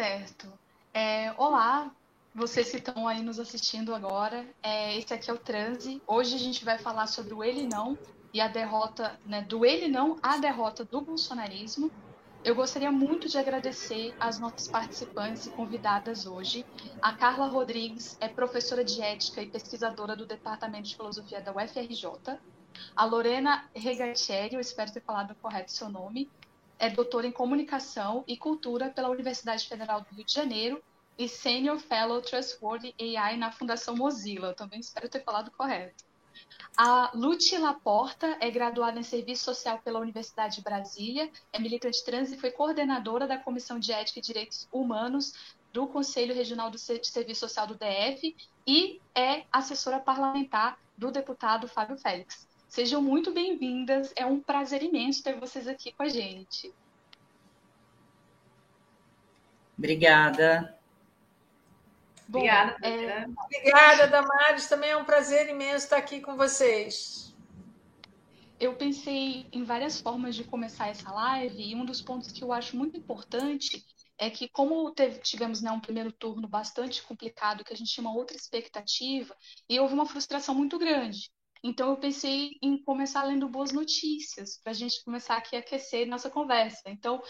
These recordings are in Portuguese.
Certo. É, olá, vocês que estão aí nos assistindo agora. É, esse aqui é o Transe. Hoje a gente vai falar sobre o ele não e a derrota, né, do ele não à derrota do bolsonarismo. Eu gostaria muito de agradecer as nossas participantes e convidadas hoje. A Carla Rodrigues é professora de ética e pesquisadora do Departamento de Filosofia da UFRJ. A Lorena Regatieri, eu espero ter falado correto seu nome, é doutora em comunicação e cultura pela Universidade Federal do Rio de Janeiro e Senior Fellow Trustworthy AI na Fundação Mozilla. Eu também espero ter falado correto. A Lute Laporta é graduada em Serviço Social pela Universidade de Brasília, é militante trans e foi coordenadora da Comissão de Ética e Direitos Humanos do Conselho Regional de Serviço Social do DF e é assessora parlamentar do deputado Fábio Félix. Sejam muito bem-vindas. É um prazer imenso ter vocês aqui com a gente. Obrigada. Bom, Obrigada. É... Obrigada, Damares. Também é um prazer imenso estar aqui com vocês. Eu pensei em várias formas de começar essa live e um dos pontos que eu acho muito importante é que como teve, tivemos né, um primeiro turno bastante complicado, que a gente tinha uma outra expectativa e houve uma frustração muito grande. Então eu pensei em começar lendo boas notícias, para a gente começar aqui a aquecer nossa conversa. Então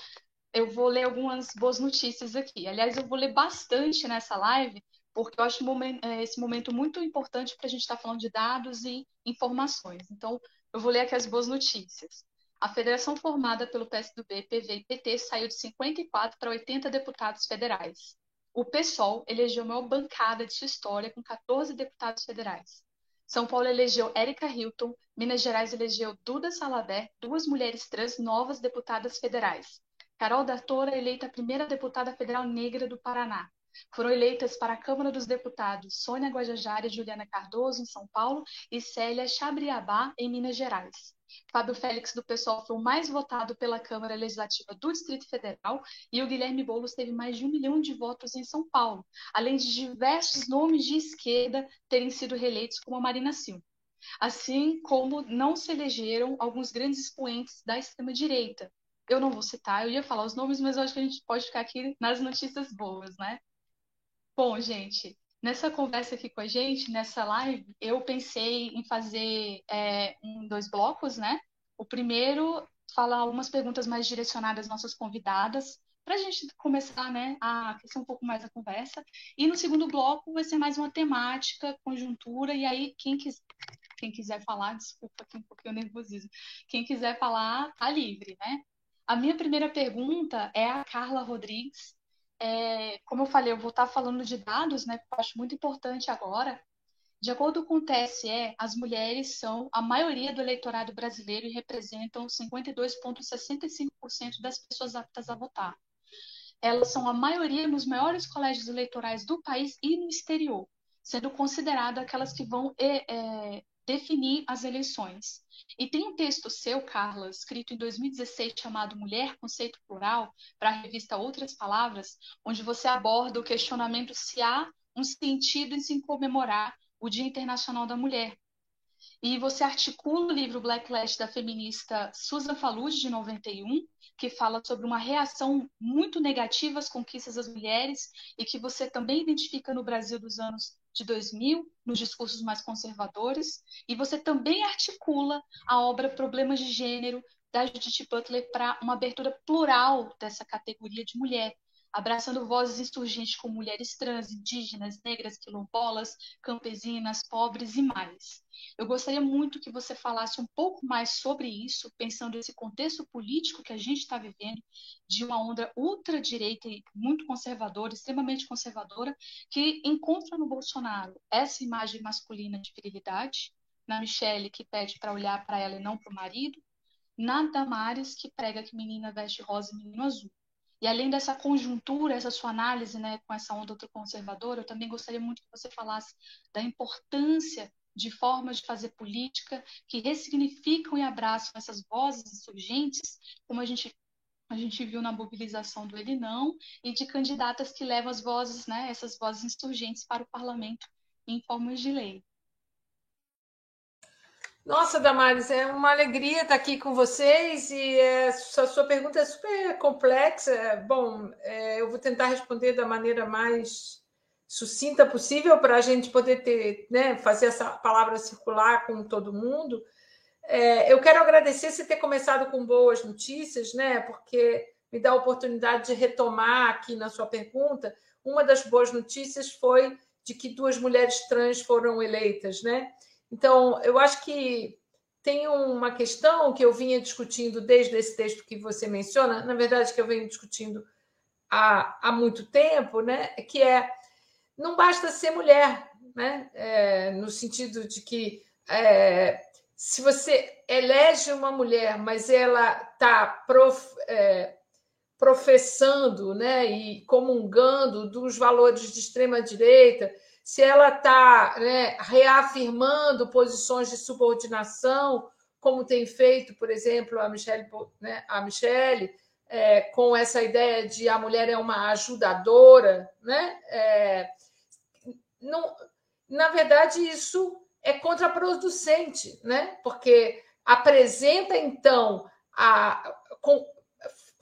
eu vou ler algumas boas notícias aqui. Aliás, eu vou ler bastante nessa live, porque eu acho é, esse momento muito importante para a gente estar tá falando de dados e informações. Então, eu vou ler aqui as boas notícias. A federação formada pelo PSDB, PV e PT saiu de 54 para 80 deputados federais. O PSOL elegeu a maior bancada de sua história com 14 deputados federais. São Paulo elegeu Érica Hilton, Minas Gerais elegeu Duda Salader, duas mulheres trans novas deputadas federais. Carol da Tora, eleita a primeira deputada federal negra do Paraná. Foram eleitas para a Câmara dos Deputados Sônia Guajajara e Juliana Cardoso, em São Paulo, e Célia Chabriabá, em Minas Gerais. Fábio Félix do PSOL foi o mais votado pela Câmara Legislativa do Distrito Federal e o Guilherme Boulos teve mais de um milhão de votos em São Paulo, além de diversos nomes de esquerda terem sido reeleitos, como a Marina Silva. Assim como não se elegeram alguns grandes expoentes da extrema-direita. Eu não vou citar, eu ia falar os nomes, mas eu acho que a gente pode ficar aqui nas notícias boas, né? Bom, gente, Nessa conversa aqui com a gente, nessa live, eu pensei em fazer é, um, dois blocos, né? O primeiro, falar algumas perguntas mais direcionadas às nossas convidadas, para a gente começar né, a aquecer um pouco mais a conversa. E no segundo bloco vai ser mais uma temática, conjuntura, e aí quem, quis, quem quiser falar, desculpa aqui um pouquinho nervosismo, quem quiser falar, tá livre, né? A minha primeira pergunta é a Carla Rodrigues, é, como eu falei, eu vou estar falando de dados, né, que eu acho muito importante agora. De acordo com o TSE, as mulheres são a maioria do eleitorado brasileiro e representam 52,65% das pessoas aptas a votar. Elas são a maioria nos maiores colégios eleitorais do país e no exterior, sendo consideradas aquelas que vão é, definir as eleições. E tem um texto seu, Carla, escrito em 2016, chamado Mulher, Conceito Plural, para a revista Outras Palavras, onde você aborda o questionamento se há um sentido em se comemorar o Dia Internacional da Mulher. E você articula o livro Blacklash da feminista Susan Faludi, de 91, que fala sobre uma reação muito negativa às conquistas das mulheres e que você também identifica no Brasil dos anos de 2000, nos discursos mais conservadores, e você também articula a obra Problemas de Gênero, da Judith Butler, para uma abertura plural dessa categoria de mulher, abraçando vozes insurgentes como mulheres trans, indígenas, negras, quilombolas, campesinas, pobres e mais. Eu gostaria muito que você falasse um pouco mais sobre isso, pensando nesse contexto político que a gente está vivendo, de uma onda ultradireita e muito conservadora, extremamente conservadora, que encontra no Bolsonaro essa imagem masculina de virilidade, na Michelle, que pede para olhar para ela e não para o marido, na Damares, que prega que menina veste rosa e menino azul. E além dessa conjuntura, essa sua análise né, com essa onda conservadora, eu também gostaria muito que você falasse da importância de formas de fazer política que ressignificam e abraçam essas vozes insurgentes, como a gente a gente viu na mobilização do Ele Não, e de candidatas que levam as vozes, né, essas vozes insurgentes para o parlamento em formas de lei. Nossa, Damares, é uma alegria estar aqui com vocês e é, a sua pergunta é super complexa. Bom, é, eu vou tentar responder da maneira mais sucinta possível para a gente poder ter, né, fazer essa palavra circular com todo mundo. É, eu quero agradecer você ter começado com boas notícias, né, porque me dá a oportunidade de retomar aqui na sua pergunta. Uma das boas notícias foi de que duas mulheres trans foram eleitas, né? Então, eu acho que tem uma questão que eu vinha discutindo desde esse texto que você menciona, na verdade, que eu venho discutindo há, há muito tempo, né? que é não basta ser mulher, né? É, no sentido de que é, se você elege uma mulher, mas ela está prof, é, professando né, e comungando dos valores de extrema direita, se ela está né, reafirmando posições de subordinação, como tem feito, por exemplo, a Michelle, né, a Michelle é, com essa ideia de a mulher é uma ajudadora, né? É, não, na verdade, isso é contraproducente, né? Porque apresenta então a com,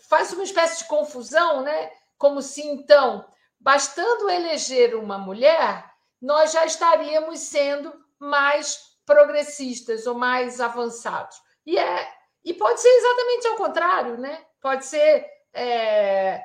faz uma espécie de confusão, né? Como se então, bastando eleger uma mulher, nós já estaríamos sendo mais progressistas ou mais avançados. E, é, e pode ser exatamente ao contrário, né? Pode ser. É,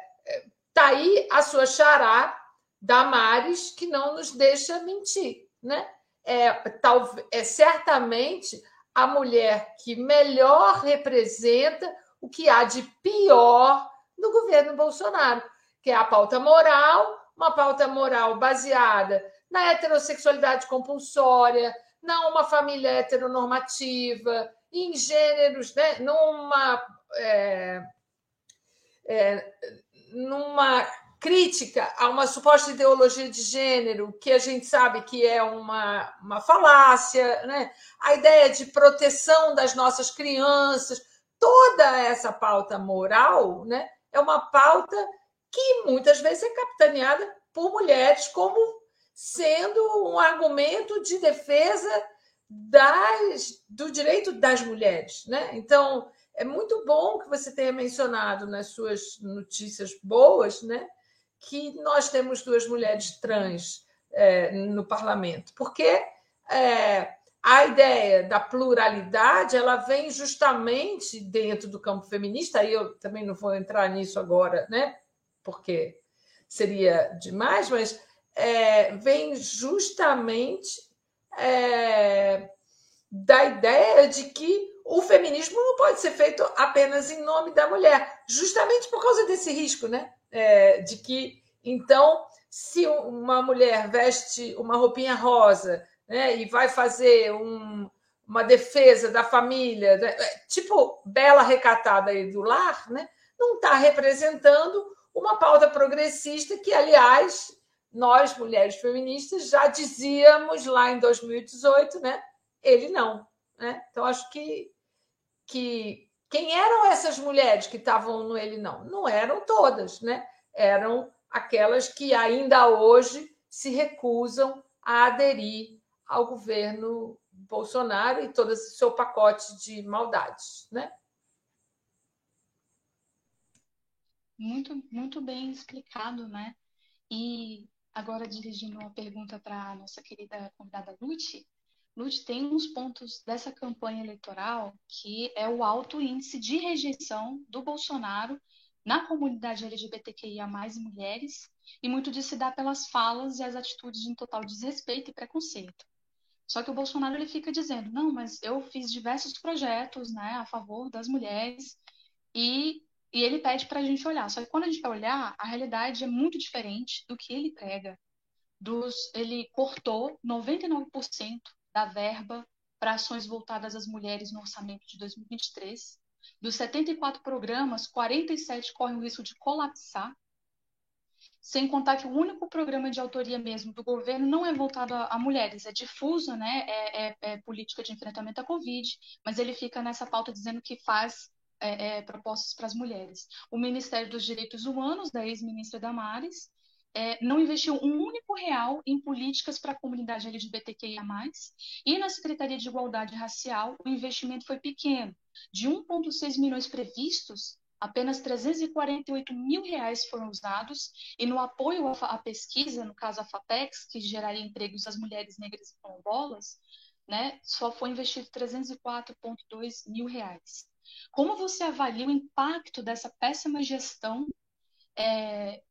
tá aí a sua xará Damares, que não nos deixa mentir, né? É, tal, é certamente a mulher que melhor representa o que há de pior no governo Bolsonaro, que é a pauta moral, uma pauta moral baseada na heterossexualidade compulsória, na uma família heteronormativa, em gêneros, né? numa, é, é, numa crítica a uma suposta ideologia de gênero, que a gente sabe que é uma, uma falácia, né? a ideia de proteção das nossas crianças, toda essa pauta moral né? é uma pauta que muitas vezes é capitaneada por mulheres como sendo um argumento de defesa das, do direito das mulheres. Né? Então, é muito bom que você tenha mencionado nas suas notícias boas né, que nós temos duas mulheres trans é, no parlamento, porque é, a ideia da pluralidade ela vem justamente dentro do campo feminista, aí eu também não vou entrar nisso agora, né? Porque seria demais, mas é, vem justamente é, da ideia de que o feminismo não pode ser feito apenas em nome da mulher, justamente por causa desse risco, né? É, de que, então, se uma mulher veste uma roupinha rosa né, e vai fazer um, uma defesa da família, né, tipo bela recatada aí do lar, né, não está representando uma pauta progressista que, aliás, nós, mulheres feministas, já dizíamos lá em 2018, né? Ele não. Né? Então, acho que, que quem eram essas mulheres que estavam no ele não? Não eram todas, né? Eram aquelas que ainda hoje se recusam a aderir ao governo Bolsonaro e todo esse seu pacote de maldades, né? Muito, muito bem explicado, né? E agora dirigindo uma pergunta para a nossa querida convidada Lute. Lute, tem uns pontos dessa campanha eleitoral que é o alto índice de rejeição do Bolsonaro na comunidade LGBTQIA+, mulheres, e muito disso se dá pelas falas e as atitudes de um total desrespeito e preconceito. Só que o Bolsonaro ele fica dizendo, não, mas eu fiz diversos projetos né, a favor das mulheres e e ele pede para a gente olhar. Só que quando a gente vai olhar, a realidade é muito diferente do que ele prega. Dos, ele cortou 99% da verba para ações voltadas às mulheres no orçamento de 2023. Dos 74 programas, 47 correm o risco de colapsar. Sem contar que o único programa de autoria mesmo do governo não é voltado a, a mulheres, é difuso, né? É, é, é política de enfrentamento à Covid, mas ele fica nessa pauta dizendo que faz é, é, propostas para as mulheres. O Ministério dos Direitos Humanos, da ex-ministra Damares, é, não investiu um único real em políticas para a comunidade LGBTQIA+, e na Secretaria de Igualdade Racial o investimento foi pequeno. De 1,6 milhões previstos, apenas 348 mil reais foram usados, e no apoio à, pesquisa, no caso a FAPEX, que geraria empregos às mulheres negras e quilombolas, né, só foi investido 304,2 mil reais. Como você avalia o impacto dessa péssima gestão é,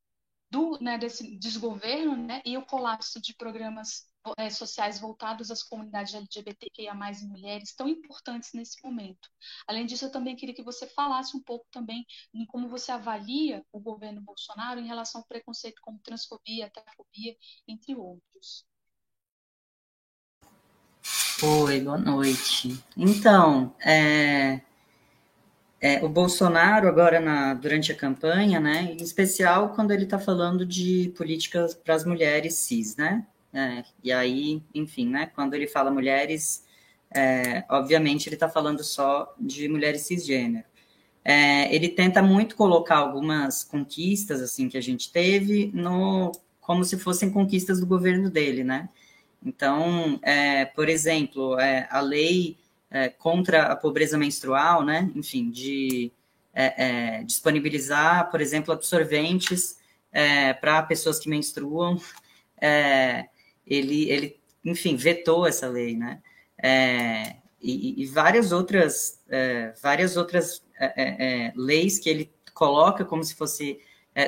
do, né, desse desgoverno né, e o colapso de programas é, sociais voltados às comunidades LGBTQIA+, e mulheres, tão importantes nesse momento. Além disso, eu também queria que você falasse um pouco também em como você avalia o governo Bolsonaro em relação ao preconceito como transfobia, terafobia, entre outros. Oi, boa noite. Então, é, é, o Bolsonaro agora na, durante a campanha, né, em especial quando ele está falando de políticas para as mulheres cis, né, é, e aí, enfim, né, quando ele fala mulheres, é, obviamente ele está falando só de mulheres cisgênero. É, ele tenta muito colocar algumas conquistas assim que a gente teve no como se fossem conquistas do governo dele, né? Então, é, por exemplo, é, a lei é, contra a pobreza menstrual, né? Enfim, de é, é, disponibilizar, por exemplo, absorventes é, para pessoas que menstruam. É, ele, ele, enfim, vetou essa lei, né? É, e, e, várias outras, várias outras leis que ele coloca como se fosse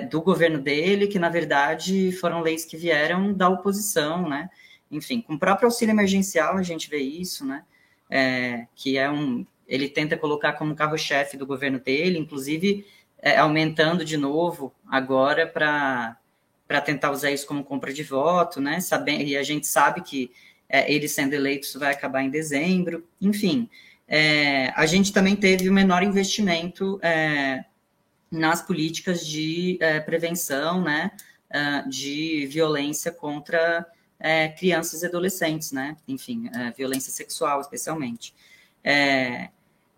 do governo dele, que na verdade foram leis que vieram da oposição, né? Enfim, com o próprio auxílio emergencial a gente vê isso, né? É, que é um. Ele tenta colocar como carro-chefe do governo dele, inclusive é, aumentando de novo agora para tentar usar isso como compra de voto, né? Sabendo, e a gente sabe que é, ele sendo eleito isso vai acabar em dezembro. Enfim, é, a gente também teve o menor investimento é, nas políticas de é, prevenção, né? de violência contra é, crianças e adolescentes, né? Enfim, é, violência sexual, especialmente. É,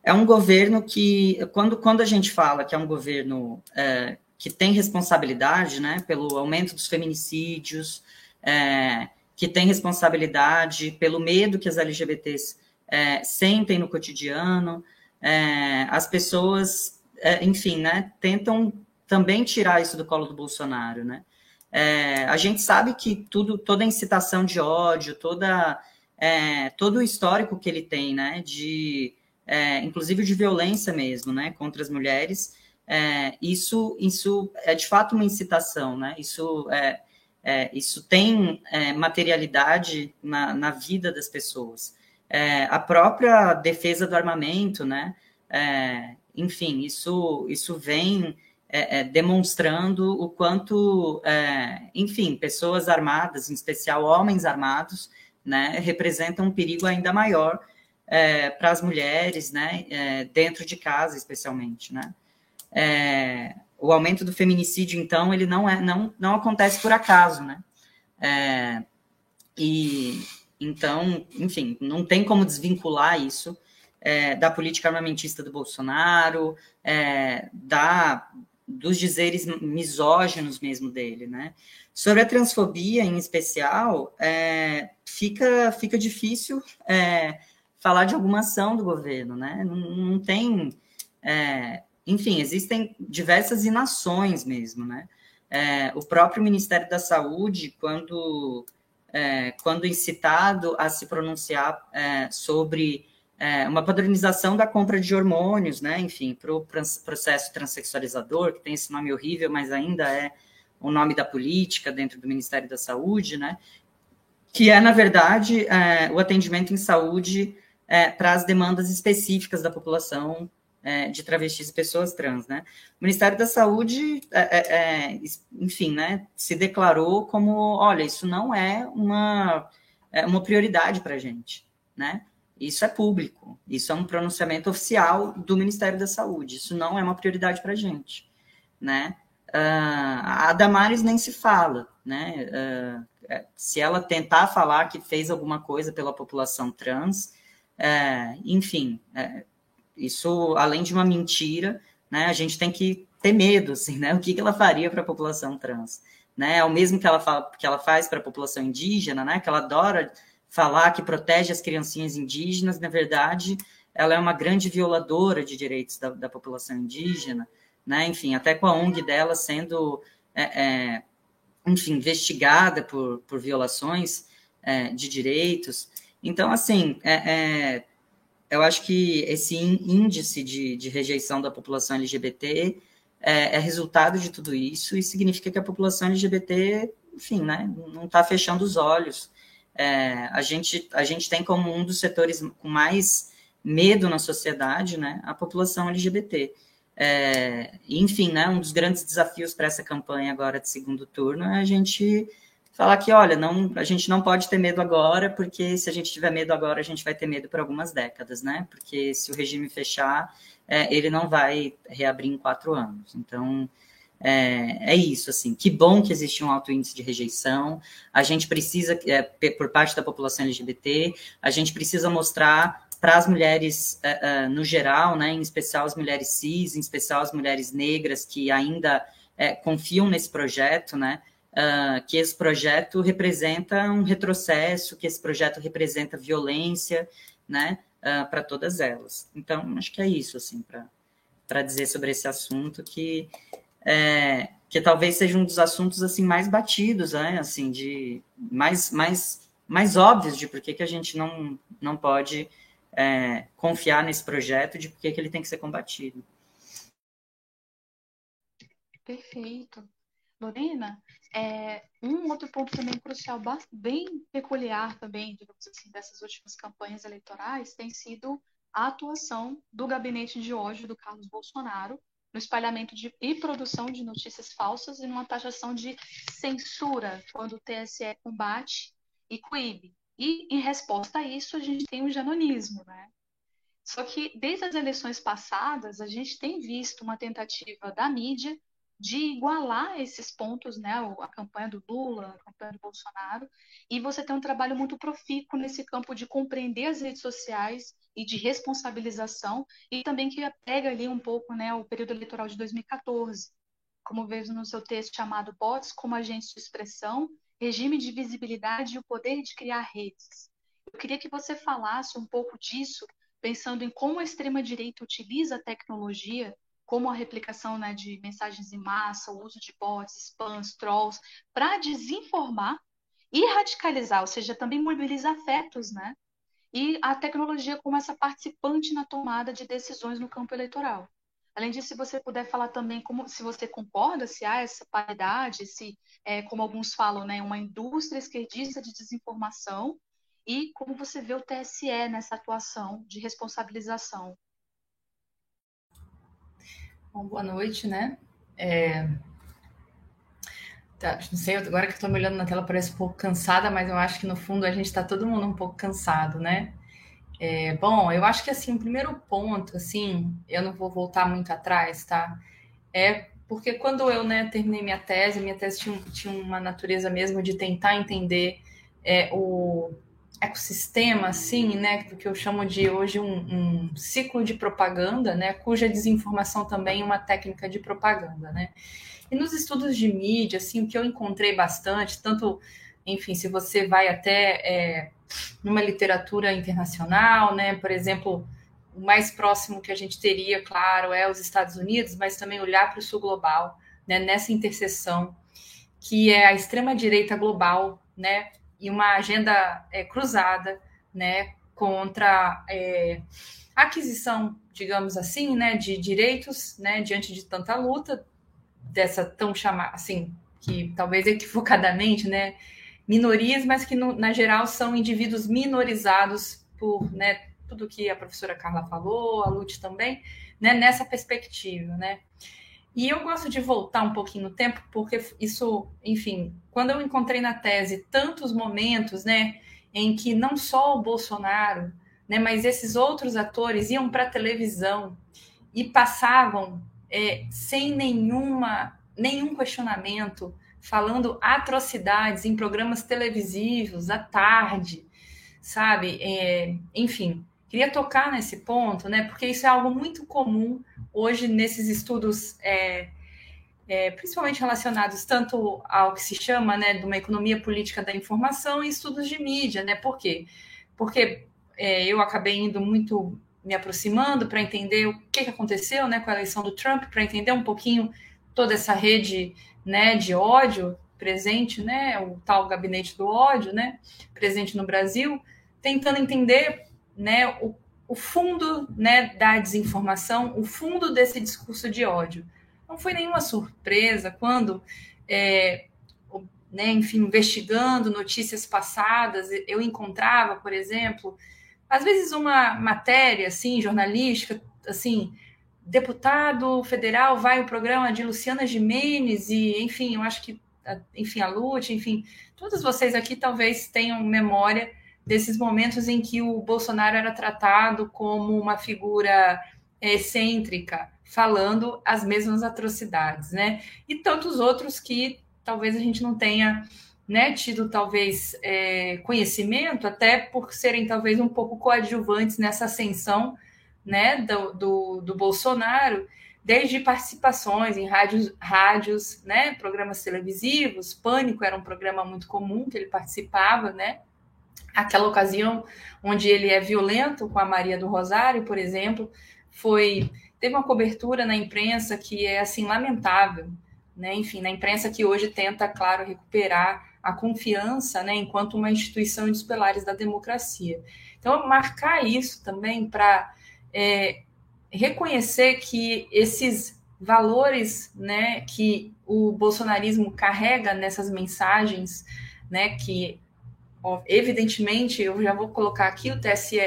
é, um governo que, quando, quando a gente fala que é um governo é, que tem responsabilidade, né, pelo aumento dos feminicídios, é, que tem responsabilidade pelo medo que as LGBTs é, sentem no cotidiano, as pessoas, enfim, né, tentam também tirar isso do colo do Bolsonaro, né? É, a gente sabe que tudo, toda incitação de ódio, toda, é, todo o histórico que ele tem, né, de, é, inclusive de violência mesmo, né, contra as mulheres, é, isso, isso é de fato uma incitação, né, isso, é, é, isso tem materialidade na, na vida das pessoas. a própria defesa do armamento, né, enfim, isso, isso vem é, é, demonstrando o quanto, é, enfim, pessoas armadas, em especial homens armados, né, representam um perigo ainda maior é, para as mulheres, né, é, dentro de casa, especialmente, né. É, o aumento do feminicídio, então, ele não é, não, não acontece por acaso, né. e então, enfim, não tem como desvincular isso da política armamentista do Bolsonaro, da dos dizeres misóginos mesmo dele, né? Sobre a transfobia em especial, é, fica, fica difícil é, falar de alguma ação do governo, né? Não, não tem, é, enfim, existem diversas inações mesmo, né? É, o próprio Ministério da Saúde, quando, é, quando incitado a se pronunciar é, sobre é, uma padronização da compra de hormônios, né? Enfim, para o processo transexualizador, que tem esse nome horrível, mas ainda é o nome da política dentro do Ministério da Saúde, né? Que é, na verdade, é, o atendimento em saúde é, para as demandas específicas da população é, de travestis e pessoas trans, né? O Ministério da Saúde, é, é, enfim, né? Se declarou como, olha, isso não é uma, uma prioridade para a gente, né? Isso é público, isso é um pronunciamento oficial do Ministério da Saúde, isso não é uma prioridade para a gente, né? Uh, a Damares nem se fala, né? Uh, se ela tentar falar que fez alguma coisa pela população trans, uh, enfim, é, isso além de uma mentira, né? A gente tem que ter medo, assim, né? O que, que ela faria para a população trans, né? É o mesmo que ela, fala, que ela faz para a população indígena, né? Que ela adora falar que protege as criancinhas indígenas, na verdade, ela é uma grande violadora de direitos da, da população indígena, né? Enfim, até com a ONG dela sendo, é, é, enfim, investigada por, por violações é, de direitos. Então, assim, é, é, eu acho que esse índice de, de rejeição da população LGBT é, é, resultado de tudo isso e significa que a população LGBT, enfim, né, não está fechando os olhos. É, a, gente, a gente tem como um dos setores com mais medo na sociedade, né, a população LGBT. É, enfim, né, um dos grandes desafios para essa campanha agora de segundo turno é a gente falar que, olha, não, a gente não pode ter medo agora, porque se a gente tiver medo agora, a gente vai ter medo por algumas décadas, né? Porque se o regime fechar, é, ele não vai reabrir em quatro anos. Então, é, é, isso, assim. Que bom que existe um alto índice de rejeição. A gente precisa, é, por parte da população LGBT, a gente precisa mostrar para as mulheres é, é, no geral, né, em especial as mulheres cis, em especial as mulheres negras que ainda é, confiam nesse projeto, né, uh, que esse projeto representa um retrocesso, que esse projeto representa violência, né, uh, para todas elas. Então, acho que é isso, assim, para dizer sobre esse assunto que é, que talvez seja um dos assuntos assim mais batidos, né, assim, de mais mais mais óbvios de por que, que a gente não não pode é, confiar nesse projeto, de por que, que ele tem que ser combatido. Perfeito. Lorena, é, um outro ponto também crucial, bem peculiar também, digamos assim, dessas últimas campanhas eleitorais, tem sido a atuação do gabinete de hoje do Carlos Bolsonaro no espalhamento de, e produção de notícias falsas e numa taxação de censura quando o TSE combate e coíbe. E, em resposta a isso, a gente tem o janonismo, né? Só que, desde as eleições passadas, a gente tem visto uma tentativa da mídia de igualar esses pontos, né, a campanha do Lula, a campanha do Bolsonaro, e você tem um trabalho muito profícuo nesse campo de compreender as redes sociais e de responsabilização, e também que pega ali um pouco, né, o período eleitoral de 2014, como vejo no seu texto chamado Bots como agentes de expressão, regime de visibilidade e o poder de criar redes. Eu queria que você falasse um pouco disso, pensando em como a extrema-direita utiliza a tecnologia como a replicação né, de mensagens em massa, o uso de bots, spams, trolls, para desinformar e radicalizar, ou seja, também mobilizar afetos, né? E a tecnologia como essa participante na tomada de decisões no campo eleitoral. Além disso, se você puder falar também como se você concorda se há essa paridade, se, é, como alguns falam, né, uma indústria esquerdista de desinformação, e como você vê o TSE nessa atuação de responsabilização. Bom, boa noite, né? É... Tá, não sei, agora que estou me olhando na tela parece um pouco cansada, mas eu acho que no fundo a gente está todo mundo um pouco cansado, né? É, bom, eu acho que assim, o primeiro ponto, assim, eu não vou voltar muito atrás, tá? É porque quando eu né, terminei minha tese, minha tese tinha, tinha uma natureza mesmo de tentar entender é, o, ecossistema, assim, né, do que eu chamo de hoje um, um, ciclo de propaganda, né, cuja desinformação também é uma técnica de propaganda, né. E nos estudos de mídia, assim, o que eu encontrei bastante, tanto, enfim, se você vai até é, numa literatura internacional, né, por exemplo, o mais próximo que a gente teria, claro, é os Estados Unidos, mas também olhar para o sul global, né, nessa interseção que é a extrema direita global, né, e uma agenda é, cruzada, né, contra é, aquisição, digamos assim, né, de direitos, né, diante de tanta luta dessa tão chamada, assim, que talvez equivocadamente, né, minorias, mas que no, na geral são indivíduos minorizados por, né, tudo que a professora Carla falou, a Lute também, né, nessa perspectiva, né. E eu gosto de voltar um pouquinho no tempo, porque isso, enfim, quando eu encontrei na tese tantos momentos, né, em que não só o Bolsonaro, né, mas esses outros atores iam para a televisão e passavam é, sem nenhuma, nenhum questionamento, falando atrocidades em programas televisivos à tarde, sabe? É, enfim, queria tocar nesse ponto, né? Porque isso é algo muito comum hoje nesses estudos é, é, principalmente relacionados tanto ao que se chama né, de uma economia política da informação e estudos de mídia, né? Por quê? Porque é, eu acabei indo muito me aproximando para entender o que, que aconteceu né, com a eleição do Trump, para entender um pouquinho toda essa rede né, de ódio presente, né, o tal gabinete do ódio, né, presente no Brasil, tentando entender né, o, o fundo né, da desinformação, o fundo desse discurso de ódio. Não foi nenhuma surpresa quando, é, né, enfim, investigando notícias passadas, eu encontrava, por exemplo, às vezes uma matéria assim jornalística, assim, deputado federal vai ao programa de Luciana Jimenez e, enfim, eu acho que, enfim, a Lute, enfim, todos vocês aqui talvez tenham memória desses momentos em que o Bolsonaro era tratado como uma figura excêntrica, falando as mesmas atrocidades, né? E tantos outros que talvez a gente não tenha né, tido talvez é, conhecimento, até por serem talvez um pouco coadjuvantes nessa ascensão né, do, do, do Bolsonaro, desde participações em rádios, rádios, né, programas televisivos, Pânico era um programa muito comum que ele participava, né, aquela ocasião onde ele é violento com a Maria do Rosário, por exemplo, foi teve uma cobertura na imprensa que é assim lamentável, né? Enfim, na imprensa que hoje tenta, claro, recuperar a confiança, né, enquanto uma instituição dos pilares da democracia. Então, marcar isso também para é, reconhecer que esses valores, né, que o bolsonarismo carrega nessas mensagens, né, que evidentemente eu já vou colocar aqui o TSE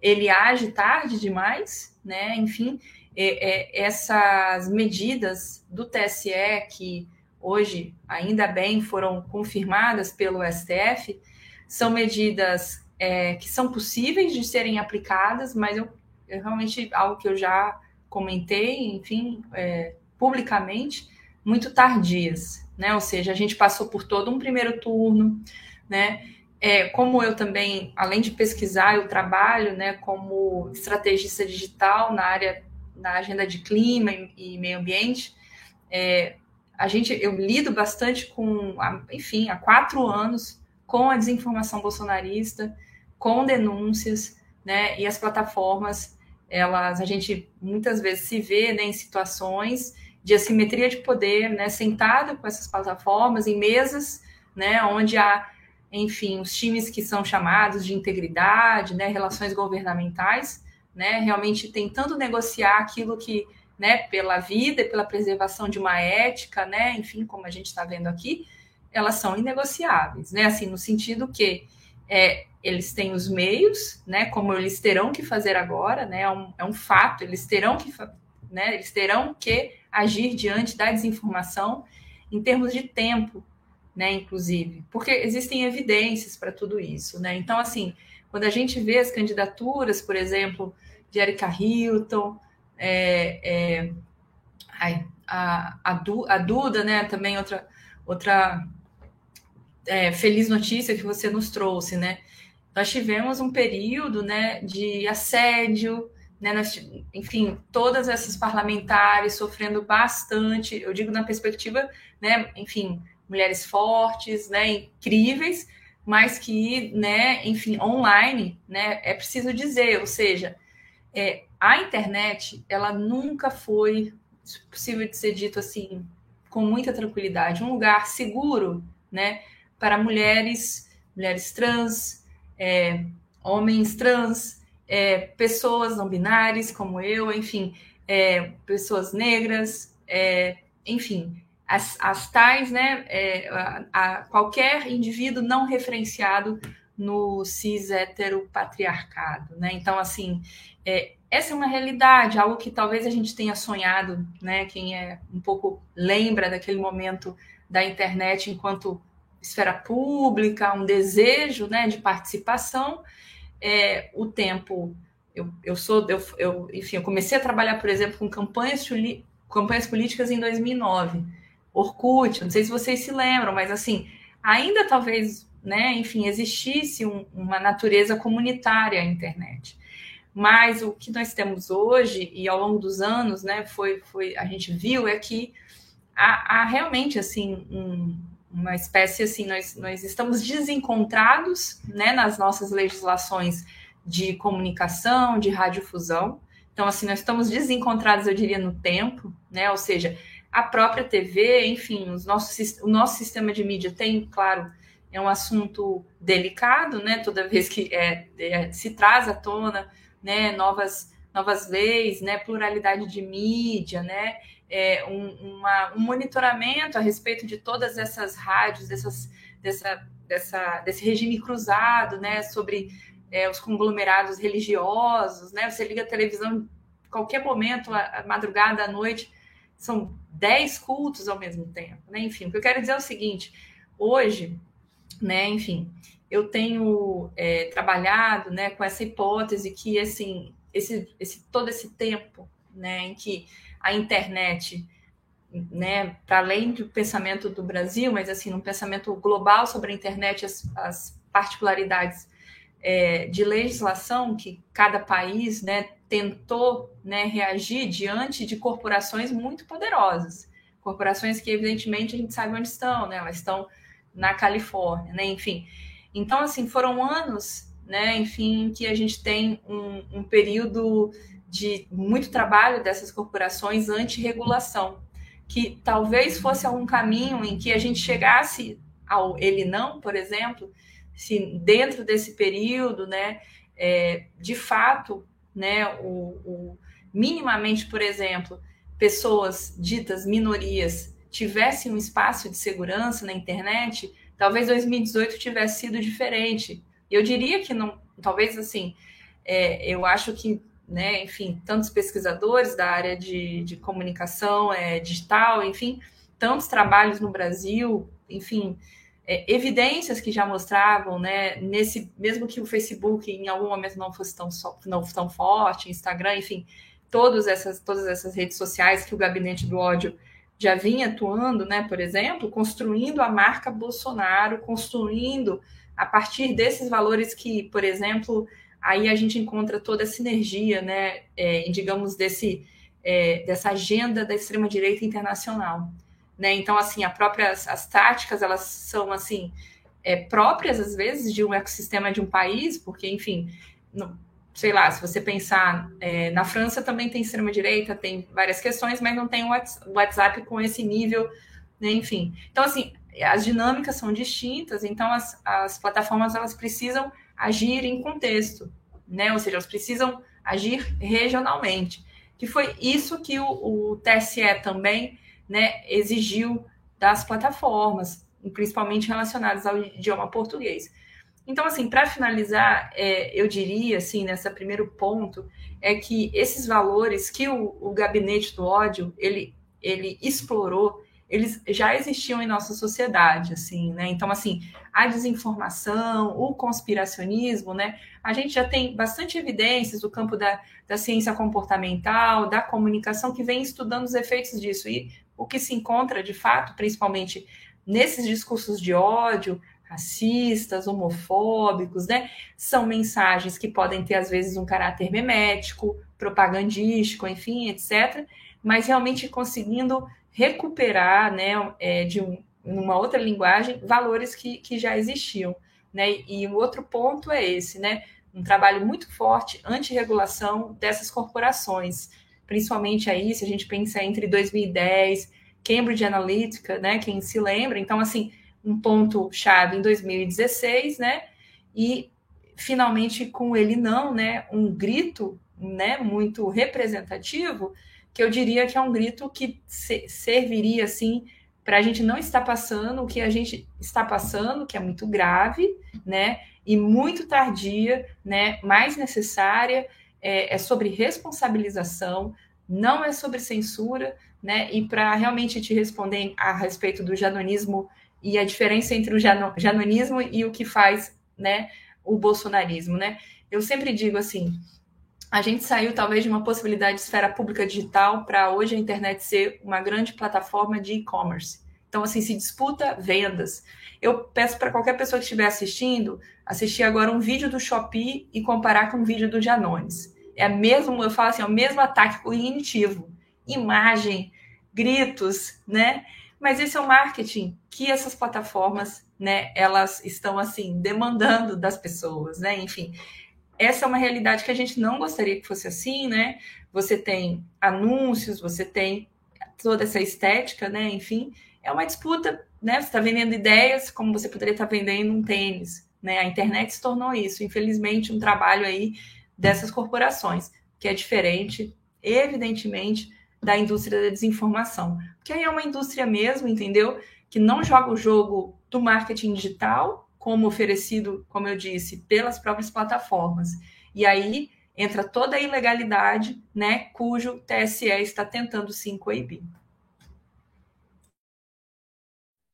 ele age tarde demais, né, enfim, é, é, essas medidas do TSE que hoje, ainda bem, foram confirmadas pelo STF, são medidas é, que são possíveis de serem aplicadas, mas eu, eu, realmente algo que eu já comentei, enfim, é, publicamente, muito tardias, né? Ou seja, a gente passou por todo um primeiro turno, né? É, como eu também, além de pesquisar, eu trabalho, né, como estrategista digital na área, na agenda de clima e, meio ambiente. É, a gente, eu lido bastante com, enfim, há quatro anos com a desinformação bolsonarista, com denúncias, né? E as plataformas, elas, a gente muitas vezes se vê né, em situações de assimetria de poder, né? Sentado com essas plataformas em mesas, né? Onde há, enfim, os times que são chamados de integridade, né? Relações governamentais, né? Realmente tentando negociar aquilo que né, pela vida e pela preservação de uma ética, né, enfim, como a gente está vendo aqui, elas são inegociáveis, né, assim, no sentido que é, eles têm os meios, né, como eles terão que fazer agora, né, é um, é um fato, eles terão que, né, eles terão que agir diante da desinformação em termos de tempo, né, inclusive, porque existem evidências para tudo isso, né, então, assim, quando a gente vê as candidaturas, por exemplo, de Erika Hilton, é, é, ai, a, a, du, a, Duda, né? Também outra, outra é, feliz notícia que você nos trouxe, né? Nós tivemos um período né, de assédio, né, nós, enfim, todas essas parlamentares sofrendo bastante, eu digo na perspectiva, né, enfim, mulheres fortes, né, incríveis, mas que, né, enfim, online, né, é preciso dizer, ou seja, é, a internet, ela nunca foi, possível de ser dito assim, com muita tranquilidade, um lugar seguro, né, para mulheres, mulheres trans, é, homens trans, é, pessoas não binárias como eu, enfim, é, pessoas negras, é, enfim, as, as tais, né, é, a, a, qualquer indivíduo não referenciado no cis heteropatriarcado, né? Então, assim, é, essa é uma realidade, algo que talvez a gente tenha sonhado, né? Quem é um pouco lembra daquele momento da internet enquanto esfera pública, um desejo, né, de participação. É, o tempo, eu, eu sou, eu, eu, enfim, eu comecei a trabalhar, por exemplo, com campanhas, campanhas políticas em 2009. Orkut, não sei se vocês se lembram, mas assim, ainda talvez, né, enfim, existisse um, uma natureza comunitária à internet. Mas o que nós temos hoje, e ao longo dos anos, né, foi, foi, a gente viu é que há, há realmente assim um, uma espécie assim, nós, nós estamos desencontrados né, nas nossas legislações de comunicação, de radiodifusão. Então, assim, nós estamos desencontrados, eu diria, no tempo, né? Ou seja, a própria TV, enfim, os nossos, o nosso sistema de mídia tem, claro, é um assunto delicado, né? Toda vez que é, é, se traz à tona, né, novas novas leis, né, pluralidade de mídia, né, é, um, uma, um monitoramento a respeito de todas essas rádios, dessas, dessa, dessa, desse regime cruzado, né, sobre é, os conglomerados religiosos, né, você liga a televisão qualquer momento, a madrugada, à noite, são dez cultos ao mesmo tempo, né, enfim, o que eu quero dizer é o seguinte, hoje, né, enfim, eu tenho é, trabalhado, né, com essa hipótese que, assim, esse, esse todo esse tempo, né, em que a internet, né, para além do pensamento do Brasil, mas assim, um pensamento global sobre a internet, as, as particularidades é, de legislação que cada país, né, tentou, né, reagir diante de corporações muito poderosas, corporações que evidentemente a gente sabe onde estão, né, elas estão na Califórnia, né, enfim. Então, assim, foram anos né? Enfim, que a gente tem um, um período de muito trabalho dessas corporações anti-regulação, que talvez fosse algum caminho em que a gente chegasse ao ele não, por exemplo, se dentro desse período, né, é, de fato, né, o, o, minimamente, por exemplo, pessoas ditas minorias tivessem um espaço de segurança na internet, talvez 2018 tivesse sido diferente, eu diria que não, talvez assim, é, eu acho que, né, enfim, tantos pesquisadores da área de, de comunicação é, digital, enfim, tantos trabalhos no Brasil, enfim, é, evidências que já mostravam, né, nesse, mesmo que o Facebook em algum momento não fosse tão, não tão forte, Instagram, enfim, todas essas, todas essas redes sociais que o gabinete do ódio já vinha atuando, né, por exemplo, construindo a marca Bolsonaro, construindo a partir desses valores que, por exemplo, aí a gente encontra toda a sinergia, né, é, digamos, desse, é, dessa agenda da extrema-direita internacional. Né? Então, assim, a própria, as táticas, elas são, assim, é, próprias, às vezes, de um ecossistema de um país, porque, enfim, não, sei lá, se você pensar, é, na França também tem extrema-direita, tem várias questões, mas não tem o WhatsApp com esse nível, né? enfim. Então, assim, as dinâmicas são distintas, então as, as plataformas elas precisam agir em contexto, né? Ou seja, elas precisam agir regionalmente. Que foi isso que o, o TSE também né, exigiu das plataformas, principalmente relacionadas ao idioma português. Então, assim, para finalizar, é, eu diria, assim, nesse primeiro ponto, é que esses valores que o, o gabinete do ódio ele, ele explorou eles já existiam em nossa sociedade, assim, né? Então, assim, a desinformação, o conspiracionismo, né? A gente já tem bastante evidências do campo da, da ciência comportamental, da comunicação, que vem estudando os efeitos disso. E o que se encontra, de fato, principalmente nesses discursos de ódio, racistas, homofóbicos, né? São mensagens que podem ter, às vezes, um caráter memético, propagandístico, enfim, etc., mas realmente conseguindo recuperar, né, é, de um, uma outra linguagem, valores que, que já existiam. Né? E o outro ponto é esse, né? Um trabalho muito forte anti-regulação dessas corporações, principalmente aí, se a gente pensa entre 2010, Cambridge Analytica, né? Quem se lembra, então, assim, um ponto chave em 2016, né? E finalmente com ele não, né? Um grito, né? Muito representativo que eu diria que é um grito que serviria assim para a gente não estar passando o que a gente está passando, que é muito grave, né? E muito tardia, né? Mais necessária é, é sobre responsabilização, não é sobre censura, né? E para realmente te responder a respeito do janonismo e a diferença entre o janonismo e o que faz, né? O bolsonarismo, né? Eu sempre digo assim, a gente saiu talvez de uma possibilidade de esfera pública digital para hoje a internet ser uma grande plataforma de e-commerce. Então, assim, se disputa vendas. Eu peço para qualquer pessoa que estiver assistindo, assistir agora um vídeo do Shopee e comparar com um vídeo do Janones. É mesmo, eu falo assim, é o mesmo ataque cognitivo. Imagem, gritos, né? Mas esse é o marketing que essas plataformas, né, elas estão assim demandando das pessoas, né? Enfim, essa é uma realidade que a gente não gostaria que fosse assim, né? Você tem anúncios, você tem toda essa estética, né? Enfim, é uma disputa, né? Você está vendendo ideias como você poderia estar vendendo um tênis, né? A internet se tornou isso, infelizmente, um trabalho aí dessas corporações, que é diferente, evidentemente, da indústria da desinformação. Porque aí é uma indústria mesmo, entendeu? Que não joga o jogo do marketing digital, como oferecido, como eu disse, pelas próprias plataformas. E aí entra toda a ilegalidade, né, cujo TSE está tentando se coibir.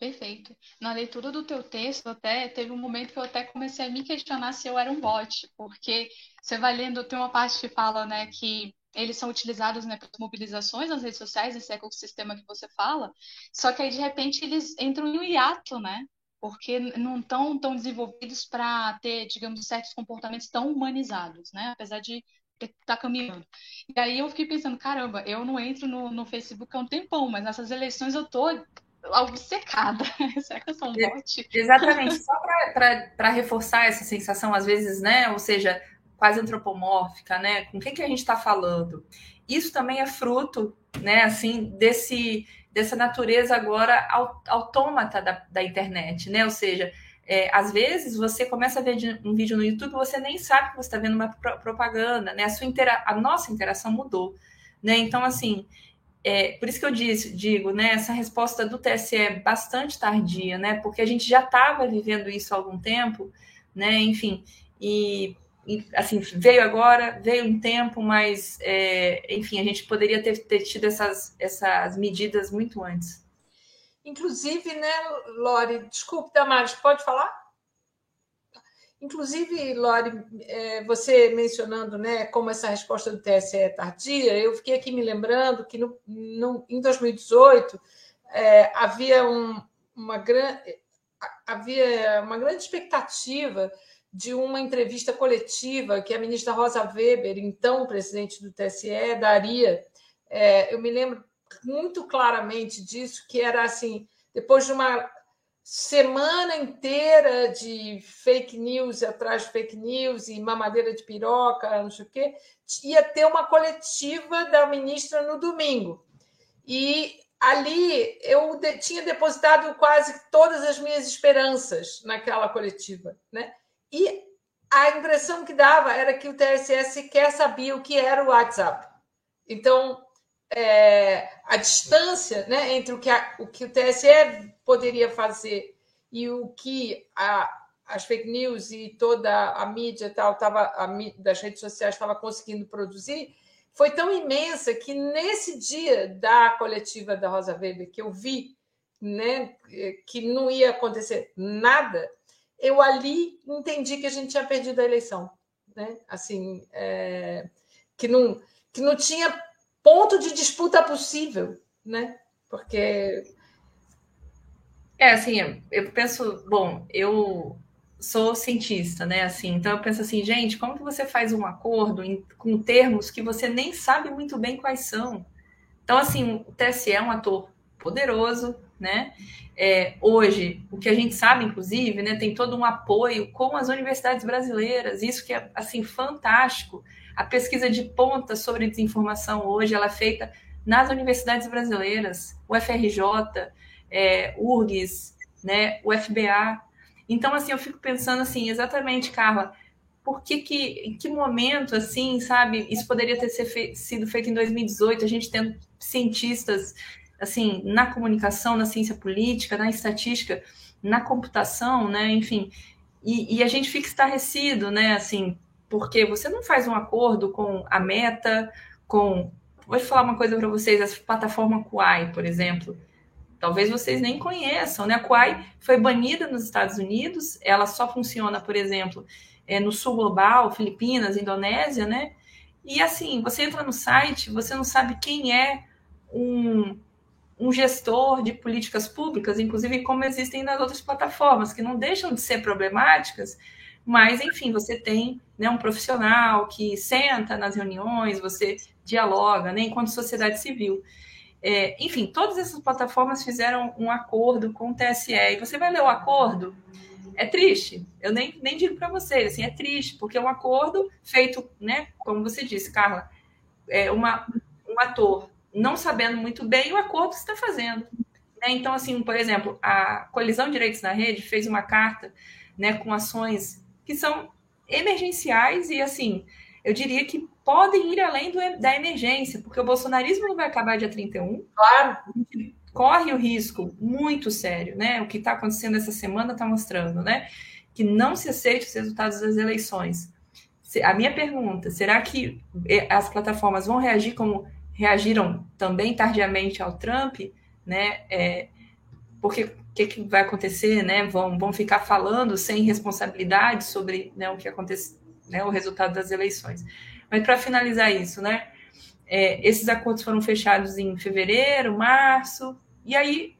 Perfeito. Na leitura do teu texto, até teve um momento que eu até comecei a me questionar se eu era um bot, porque você vai lendo, tem uma parte que fala, né, que eles são utilizados né, para mobilizações nas redes sociais, esse ecossistema que você fala, só que aí de repente eles entram em um hiato, né? Porque não estão tão desenvolvidos para ter, digamos, certos comportamentos tão humanizados, né? Apesar de estar tá caminhando. E aí eu fiquei pensando, caramba, eu não entro no, no Facebook há um tempão, mas nessas eleições eu tô obcecada. Será que eu sou um bot? Exatamente. Só para reforçar essa sensação, às vezes, né? Ou seja, quase antropomórfica, né? Com quem que a gente está falando? Isso também é fruto, né? Assim, desse dessa natureza agora autômata da, da internet, né? Ou seja, é, às vezes você começa a ver um vídeo no YouTube, você nem sabe que você está vendo uma propaganda, né? A sua intera a nossa interação mudou, né? Então, assim, é, por isso que eu disse, digo, né? Essa resposta do TSE é bastante tardia, né? Porque a gente já estava vivendo isso há algum tempo, né? Enfim, e assim, veio agora, veio um tempo, mas, é, enfim, a gente poderia ter, ter tido essas, essas medidas muito antes. Inclusive, né, Lore, desculpe, Damares, pode falar? Inclusive, Lore, é, você mencionando né, como essa resposta do TSE é tardia, eu fiquei aqui me lembrando que no, no em 2018 é, havia, um, uma, gran, havia uma grande expectativa de uma entrevista coletiva que a ministra Rosa Weber, então presidente do TSE, daria. É, eu me lembro muito claramente disso, que era assim, depois de uma semana inteira de fake news atrás de fake news e mamadeira de piroca, não sei o quê, ia ter uma coletiva da ministra no domingo. E ali eu tinha depositado quase todas as minhas esperanças naquela coletiva, né? E a impressão que dava era que o TSE sequer sabia o que era o WhatsApp. Então, é, a distância né, entre o que, a, o que o TSE poderia fazer e o que a, as fake news e toda a mídia tal tava, a, das redes sociais estava conseguindo produzir foi tão imensa que nesse dia da coletiva da Rosa Weber que eu vi né, que não ia acontecer nada, eu ali entendi que a gente tinha perdido a eleição, né? Assim, é, que não que não tinha ponto de disputa possível, né? Porque é assim, eu penso, bom, eu sou cientista, né? Assim, então eu penso assim, gente, como que você faz um acordo em, com termos que você nem sabe muito bem quais são? Então, assim, o TSE é um ator poderoso, né? É, hoje, o que a gente sabe, inclusive, né, tem todo um apoio com as universidades brasileiras, isso que é assim fantástico. A pesquisa de ponta sobre desinformação hoje ela é feita nas universidades brasileiras, o é, URGS, né, o FBA. Então, assim, eu fico pensando assim, exatamente, Carla, por que, que em que momento, assim, sabe, isso poderia ter sido feito em 2018, a gente tendo cientistas assim, na comunicação, na ciência política, na estatística, na computação, né, enfim, e, e a gente fica estarrecido, né, assim, porque você não faz um acordo com a Meta, com, vou falar uma coisa para vocês, a plataforma Kuai, por exemplo, talvez vocês nem conheçam, né, a Kuai foi banida nos Estados Unidos, ela só funciona, por exemplo, é, no sul global, Filipinas, Indonésia, né, e assim, você entra no site, você não sabe quem é um um gestor de políticas públicas, inclusive como existem nas outras plataformas, que não deixam de ser problemáticas, mas, enfim, você tem né, um profissional que senta nas reuniões, você dialoga, né, enquanto sociedade civil. É, enfim, todas essas plataformas fizeram um acordo com o TSE. E você vai ler o acordo, é triste. Eu nem, nem digo para vocês, assim, é triste, porque é um acordo feito, né, como você disse, Carla, é uma, um ator não sabendo muito bem o acordo que está fazendo. Né? Então, assim, por exemplo, a Colisão de Direitos na Rede fez uma carta né, com ações que são emergenciais e, assim, eu diria que podem ir além do, da emergência, porque o bolsonarismo não vai acabar dia 31. Claro. Corre o risco muito sério, né? O que está acontecendo essa semana está mostrando, né? Que não se aceite os resultados das eleições. A minha pergunta, será que eh, as plataformas vão reagir como reagiram também tardiamente ao Trump, né? É, porque o que, que, vai acontecer, né? Vão, vão ficar falando sem responsabilidade sobre né, o que acontece, né, o resultado das eleições. Mas para finalizar isso, né? É, esses acordos foram fechados em fevereiro, março, e aí,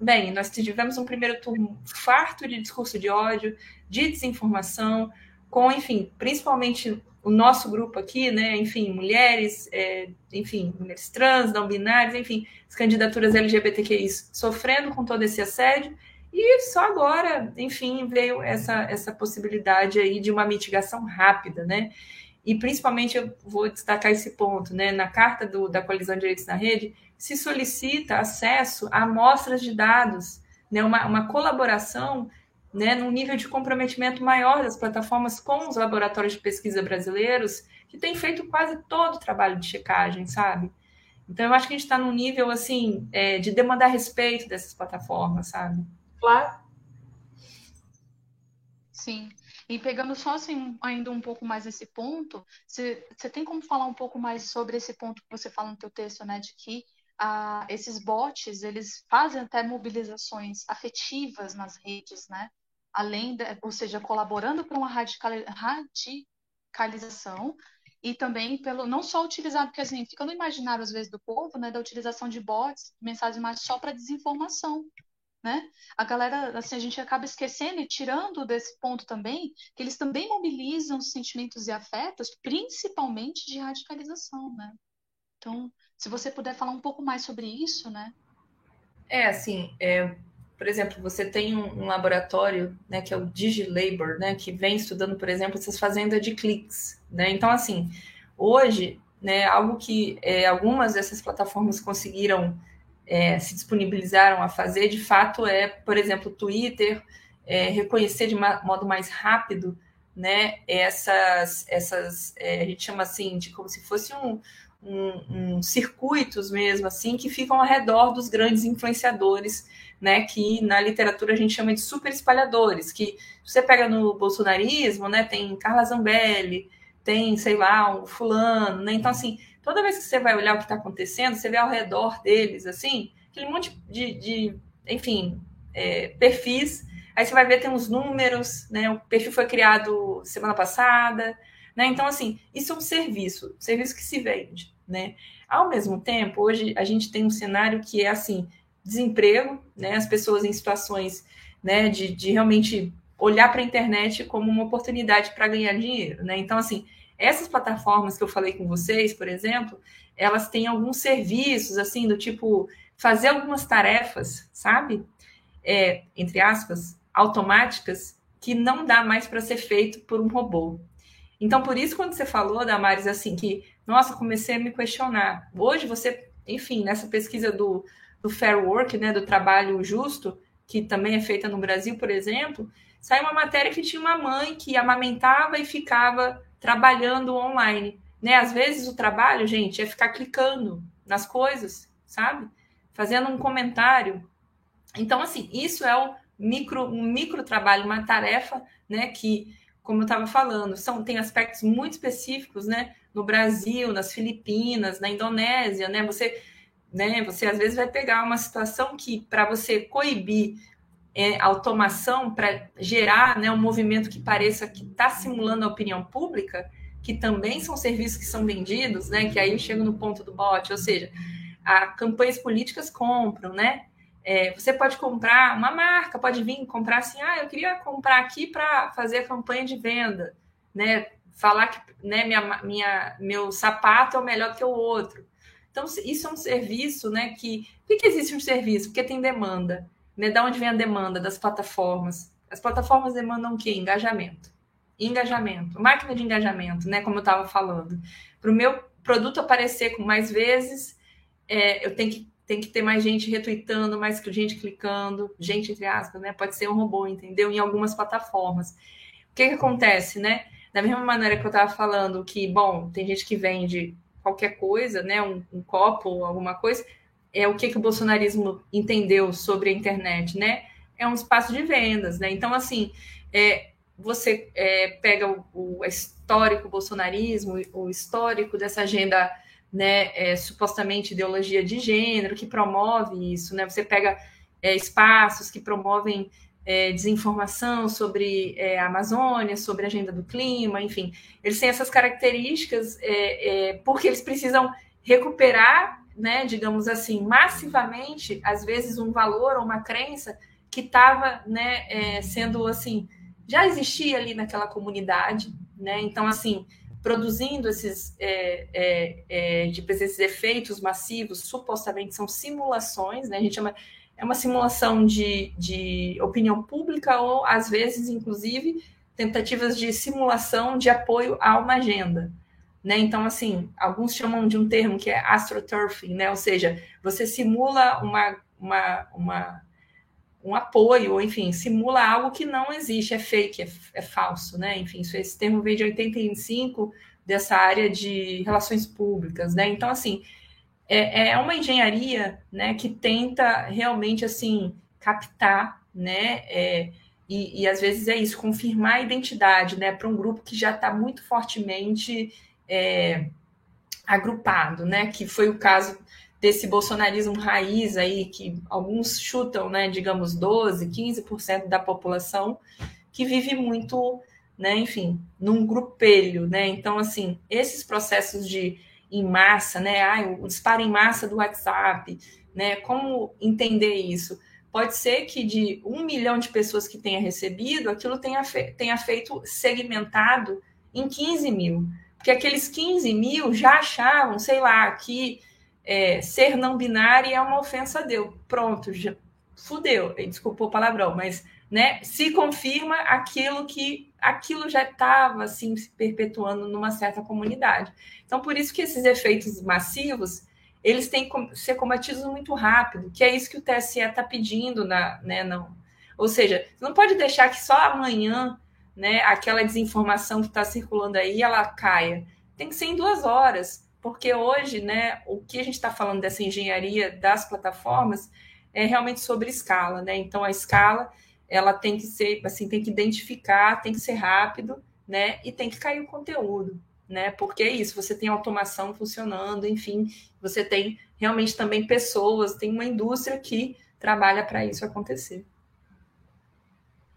bem, nós tivemos um primeiro turno farto de discurso de ódio, de desinformação, com, enfim, principalmente o nosso grupo aqui, né, enfim, mulheres, é, enfim, mulheres trans, não binárias, enfim, as candidaturas LGBTQI sofrendo com todo esse assédio, e só agora, enfim, veio essa, essa possibilidade aí de uma mitigação rápida, né, e principalmente eu vou destacar esse ponto, né, na carta do, da Coalizão de Direitos na Rede, se solicita acesso a amostras de dados, né, uma, uma colaboração né, num nível de comprometimento maior das plataformas com os laboratórios de pesquisa brasileiros, que têm feito quase todo o trabalho de checagem, sabe? Então, eu acho que a gente está num nível, assim, é, de demandar respeito dessas plataformas, sabe? Claro. Sim. E pegando só assim, ainda um pouco mais esse ponto, você, tem como falar um pouco mais sobre esse ponto que você fala no teu texto, né, de que ah, esses bots, eles fazem até mobilizações afetivas nas redes, né? Além, de, ou seja, colaborando para uma radicalização e também pelo não só utilizar, porque assim, fica no imaginário às vezes do povo, né, da utilização de bots, mensagens mais só para desinformação, né? A galera, assim, a gente acaba esquecendo e tirando desse ponto também que eles também mobilizam sentimentos e afetos, principalmente de radicalização, né? Então, se você puder falar um pouco mais sobre isso, né? É, assim, é, por exemplo, você tem um, um, laboratório, né, que é o DigiLabor, né, que vem estudando, por exemplo, essas fazendas de cliques, né? Então, assim, hoje, né, algo que é, algumas dessas plataformas conseguiram é, se disponibilizaram a fazer, de fato, é, por exemplo, o Twitter é, reconhecer de modo mais rápido, né, essas, essas, é, a gente chama assim de como se fosse um, um, um, circuitos mesmo, assim, que ficam ao redor dos grandes influenciadores né, que na literatura a gente chama de super espalhadores, que você pega no bolsonarismo, né, tem Carla Zambelli, tem, sei lá, um fulano, né, então, assim, toda vez que você vai olhar o que está acontecendo, você vê ao redor deles, assim, aquele monte de, de enfim, é, perfis, aí você vai ver, tem uns números, né, o perfil foi criado semana passada, né, então, assim, isso é um serviço, serviço que se vende, né, ao mesmo tempo, hoje a gente tem um cenário que é, assim, desemprego, né, as pessoas em situações né, de, de realmente olhar para a internet como uma oportunidade para ganhar dinheiro. Né? Então, assim, essas plataformas que eu falei com vocês, por exemplo, elas têm alguns serviços, assim, do tipo fazer algumas tarefas, sabe? É, entre aspas, automáticas, que não dá mais para ser feito por um robô. Então, por isso, quando você falou, Damares, assim, que, nossa, comecei a me questionar. Hoje, você, enfim, nessa pesquisa do, do Fair Work, né, do trabalho justo, que também é feita no Brasil, por exemplo, saiu uma matéria que tinha uma mãe que amamentava e ficava trabalhando online. Né? Às vezes o trabalho, gente, é ficar clicando nas coisas, sabe? Fazendo um comentário. Então, assim, isso é o micro, um micro trabalho, uma tarefa, né, que, como eu estava falando, são, tem aspectos muito específicos, né, no Brasil, nas Filipinas, na Indonésia, né, você né? Você às vezes vai pegar uma situação que para você coibir é, automação para gerar né, um movimento que pareça que está simulando a opinião pública, que também são serviços que são vendidos, né? Que aí eu chego no ponto do bot, ou seja, a campanhas políticas compram, né? É, você pode comprar uma marca, pode vir comprar assim, ah, eu queria comprar aqui para fazer a campanha de venda, né? Falar que né, minha, minha, meu sapato é o melhor que o outro. Então, isso é um serviço, né? Que. Por que, existe um serviço? Porque tem demanda. Né? Da onde vem a demanda? Das plataformas. As plataformas demandam o quê? Engajamento. Engajamento. Máquina de engajamento, né? Como eu estava falando. Para o meu produto aparecer com mais vezes, é, eu tenho que, tenho que ter mais gente retweetando, mais gente clicando, gente entre aspas, né? Pode ser um robô, entendeu? Em algumas plataformas. O que, que acontece, né? Da mesma maneira que eu estava falando que, bom, tem gente que vende qualquer coisa, né? Um, um copo alguma coisa, é o que, que o bolsonarismo entendeu sobre a internet, né? É um espaço de vendas, né? Então, assim, é, você é, pega o, o, histórico bolsonarismo, o histórico dessa agenda, né, é, supostamente ideologia de gênero, que promove isso, né? Você pega é, espaços que promovem é, desinformação sobre é, a Amazônia, sobre a agenda do clima, enfim, eles têm essas características é, é porque eles precisam recuperar, né, digamos assim, massivamente, às vezes um valor ou uma crença que estava, né, é, sendo assim, já existia ali naquela comunidade, né? Então, assim, produzindo esses, é, de esses efeitos massivos, supostamente são simulações, né? A gente chama é uma simulação de, de opinião pública ou, às vezes, inclusive, tentativas de simulação de apoio a uma agenda. Né? Então, assim, alguns chamam de um termo que é astroturfing, né? ou seja, você simula uma, uma, uma, um apoio, ou enfim, simula algo que não existe, é fake, é, é falso, né? Enfim, esse termo veio de 85 dessa área de relações públicas, né? Então, assim, é, é uma engenharia né, que tenta realmente assim captar, né? É, e, e, às vezes é isso, confirmar a identidade né, para um grupo que já está muito fortemente é, agrupado, né? Que foi o caso desse bolsonarismo raiz aí, que alguns chutam, né, digamos, 12, 15% da população que vive muito, né, enfim, num grupelho, né? Então, assim, esses processos de em massa, né? Ah, o disparo em massa do WhatsApp, né? Como entender isso? Pode ser que de um milhão de pessoas que tenha recebido, aquilo tenha, fe tenha feito segmentado em 15 mil. Porque aqueles 15 mil já achavam, sei lá, que é, ser não binário é uma ofensa a Deus. Pronto, já fudeu. Desculpa o palavrão, mas né, se confirma aquilo que aquilo já estava assim se perpetuando numa certa comunidade. Então, por isso que esses efeitos massivos eles têm que ser combatidos muito rápido, que é isso que o TSE está pedindo na, né, não. Ou seja, você não pode deixar que só amanhã, né, aquela desinformação que está circulando aí, ela caia. Tem que ser em duas horas, porque hoje, né, o que a gente está falando dessa engenharia das plataformas é realmente sobre escala, né? Então a escala ela tem que ser, assim, tem que identificar, tem que ser rápido, né? E tem que cair o conteúdo, né? Porque é isso, você tem automação funcionando, enfim, você tem realmente também pessoas, tem uma indústria que trabalha para isso acontecer.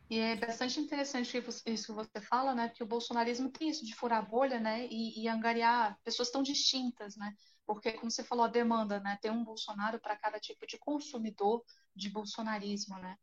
E é bastante interessante isso que você fala, né? Que o bolsonarismo tem isso de furar bolha, né? E, e angariar pessoas tão distintas, né? Porque, como você falou, a demanda, né? Tem um Bolsonaro para cada tipo de consumidor de bolsonarismo, né?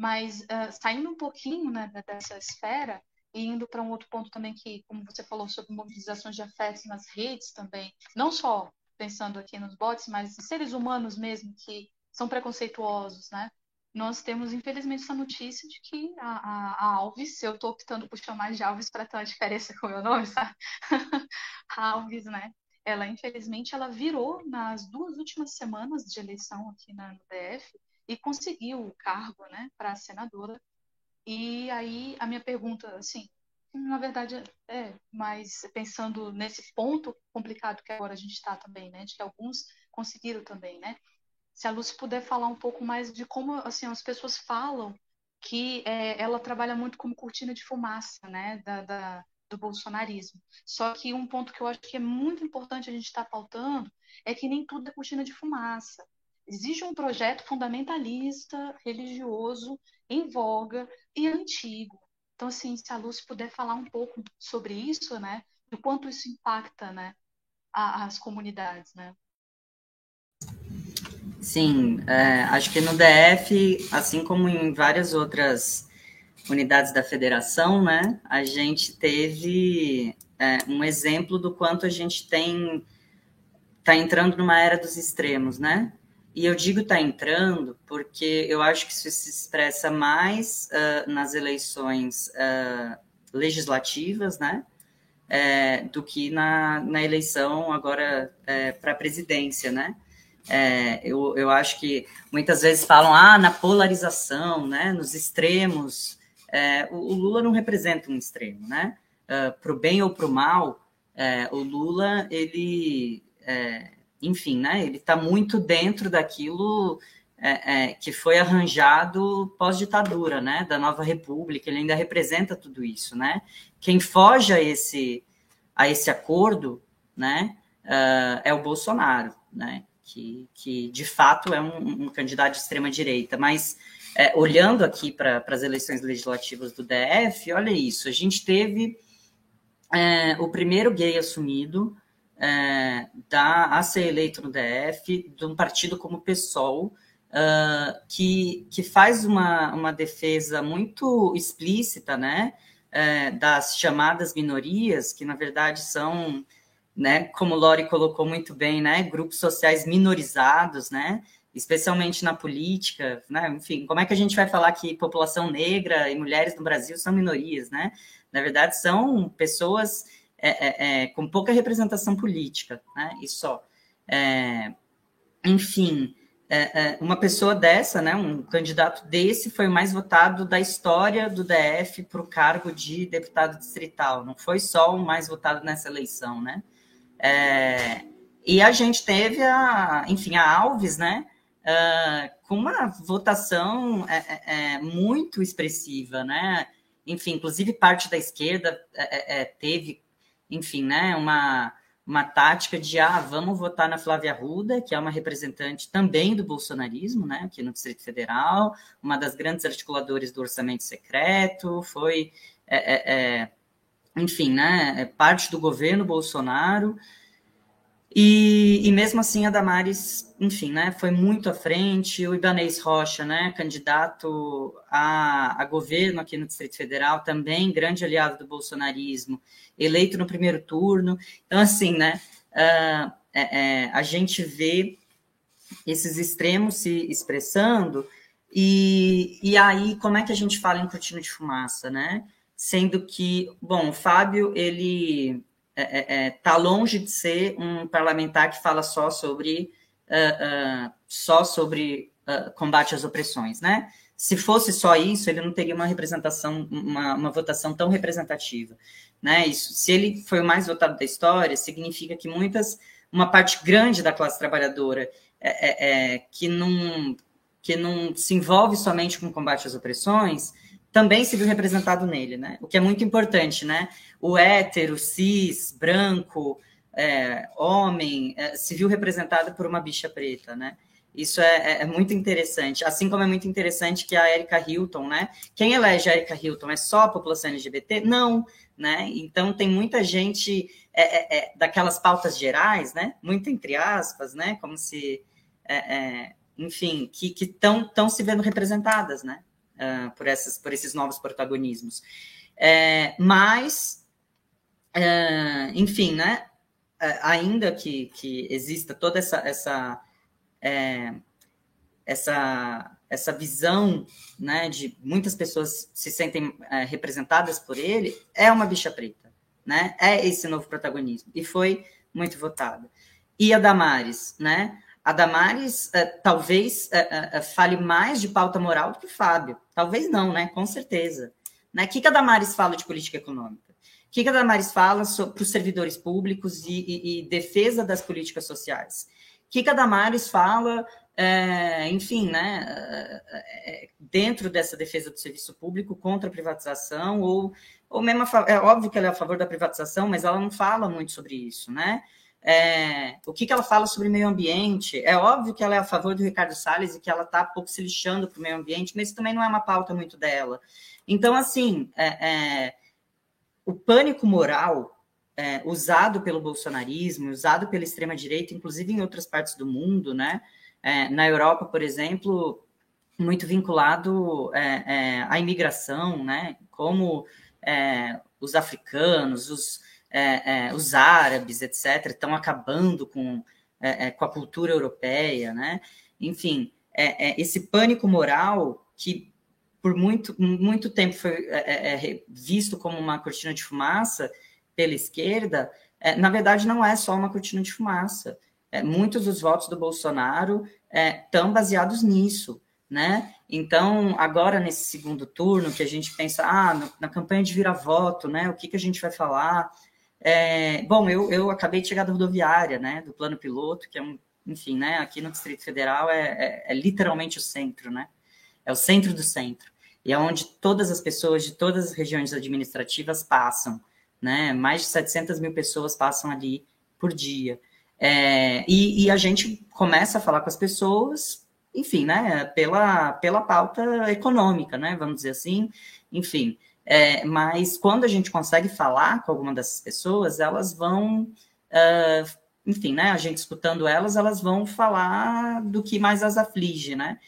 Mas uh, saindo um pouquinho né, dessa esfera e indo para um outro ponto também que, como você falou, sobre mobilizações de afetos nas redes também, não só pensando aqui nos bots, mas seres humanos mesmo que são preconceituosos, né? Nós temos, infelizmente, essa notícia de que a, a, a Alves, eu estou optando por chamar de Alves para ter uma diferença com o meu nome, sabe? a Alves, né? Ela, infelizmente, ela virou nas duas últimas semanas de eleição aqui na, no DF, e conseguiu o cargo, né, para senadora. E aí a minha pergunta, assim, na verdade é, mas pensando nesse ponto complicado que agora a gente está também, né, de que alguns conseguiram também, né? Se a Lúcia puder falar um pouco mais de como, assim, as pessoas falam que é, ela trabalha muito como cortina de fumaça, né, da, da, do bolsonarismo. Só que um ponto que eu acho que é muito importante a gente estar tá pautando é que nem tudo é cortina de fumaça. Existe um projeto fundamentalista, religioso, em voga e antigo. Então, assim, se a Lúcia puder falar um pouco sobre isso, né? E o quanto isso impacta, né? as comunidades, né? Sim, é, acho que no DF, assim como em várias outras unidades da federação, né, a gente teve é, um exemplo do quanto a gente tem está entrando numa era dos extremos, né? E eu digo está entrando porque eu acho que isso se expressa mais uh, nas eleições uh, legislativas, né? É, do que na, na eleição agora é, para a presidência, né? É, eu, eu acho que muitas vezes falam ah, na polarização, né? Nos extremos. É, o, o, Lula não representa um extremo, né? Uh, para o bem ou para o mal, é, o Lula ele é, enfim, né, ele está muito dentro daquilo é, é, que foi arranjado pós-ditadura, né, da nova república, ele ainda representa tudo isso, né, quem foge a esse, a esse acordo, né, uh, é o Bolsonaro, né, que, que de fato é um, um candidato de extrema-direita, mas é, olhando aqui para as eleições legislativas do DF, olha isso, a gente teve é, o primeiro gay assumido, é, da, a ser eleito no DF, de um partido como o PSOL, uh, que, que faz uma, uma defesa muito explícita né, é, das chamadas minorias, que na verdade são, né, como Lori colocou muito bem, né, grupos sociais minorizados, né, especialmente na política, né? Enfim, como é que a gente vai falar que população negra e mulheres no Brasil são minorias, né? Na verdade, são pessoas é, é, é, com pouca representação política, né? E só. É, enfim, é, uma pessoa dessa, né, um candidato desse, foi o mais votado da história do DF para o cargo de deputado distrital. Não foi só o mais votado nessa eleição, né? e a gente teve a, enfim, a Alves, né? Uh, com uma votação é, é, muito expressiva, né? Enfim, inclusive parte da esquerda é, teve enfim, né, uma, uma tática de, ah, vamos votar na Flávia Arruda, que é uma representante também do bolsonarismo, né, aqui no Distrito Federal, uma das grandes articuladoras do orçamento secreto, foi, é, é, é, enfim, né, é parte do governo Bolsonaro, e, e, mesmo assim a Damares, enfim, né, foi muito à frente. O Ibanez Rocha, né, candidato a, a governo aqui no Distrito Federal, também grande aliado do bolsonarismo, eleito no primeiro turno. Então, assim, né, uh, é, é, a gente vê esses extremos se expressando, e, e aí como é que a gente fala em cortina de fumaça, né? Sendo que, bom, o Fábio, ele está é, é, é tá longe de ser um parlamentar que fala só sobre uh, uh, só sobre uh, combate às opressões, né? Se fosse só isso, ele não teria uma representação, uma, uma votação tão representativa, né? Isso, se ele foi o mais votado da história, significa que muitas, uma parte grande da classe trabalhadora é, é, que não que não se envolve somente com o combate às opressões, também se viu representado nele, né? O que é muito importante, né? O hétero, cis, branco, é, homem, é, se viu representado por uma bicha preta, né? Isso é, é, é, muito interessante. Assim como é muito interessante que a Erika Hilton, né? Quem elege a Erika Hilton é só a população LGBT? Não, né? Então tem muita gente é, é, é daquelas pautas gerais, né? Muito entre aspas, né? Como se, enfim, que estão se vendo representadas, né? Uh, por, essas, por esses novos protagonismos. É, mas, uh, enfim, né, ainda que, que exista toda essa, essa, é, essa, essa visão né, de muitas pessoas se sentem é, representadas por ele, é uma bicha preta, né? É esse novo protagonismo. E foi muito votada. E a Damares, né? A Damares uh, talvez uh, uh, fale mais de pauta moral do que o Fábio. Talvez não, né? Com certeza. Né? O que, que a Damares fala de política econômica? O que, que a Damares fala para os servidores públicos e, e, e, defesa das políticas sociais? O que, que a Damares fala, é, enfim, né, dentro dessa defesa do serviço público contra a privatização, ou, ou mesmo, é óbvio que ela é a favor da privatização, mas ela não fala muito sobre isso, né? É, o que, que ela fala sobre meio ambiente. É óbvio que ela é a favor do Ricardo Salles e que ela está pouco se lixando para o meio ambiente, mas isso também não é uma pauta muito dela. Então, assim, é, é, o pânico moral é, usado pelo bolsonarismo, usado pela extrema-direita, inclusive em outras partes do mundo, né? É, na Europa, por exemplo, muito vinculado é, à imigração, né? Como os africanos, os é, é, os árabes, etc., estão acabando com, é, é, com a cultura europeia, né? Enfim, é, é, esse pânico moral que por muito, muito tempo foi visto como uma cortina de fumaça pela esquerda, na verdade não é só uma cortina de fumaça. muitos dos votos do Bolsonaro estão baseados nisso, né? Então, agora nesse segundo turno, que a gente pensa, ah, no, na campanha de vira-voto, né? O que, que a gente vai falar? É, bom, eu, eu acabei de chegar da rodoviária, né, do plano piloto, que é um, enfim, né, aqui no Distrito Federal é, é, é, literalmente o centro, né, é o centro do centro, e é onde todas as pessoas de todas as regiões administrativas passam, né, mais de 700 mil pessoas passam ali por dia, é, e, e a gente começa a falar com as pessoas, enfim, né, pela, pela pauta econômica, né, vamos dizer assim, enfim, é, mas quando a gente consegue falar com alguma dessas pessoas, elas vão, uh, enfim, né? A gente escutando elas, elas vão falar do que mais as aflige, né?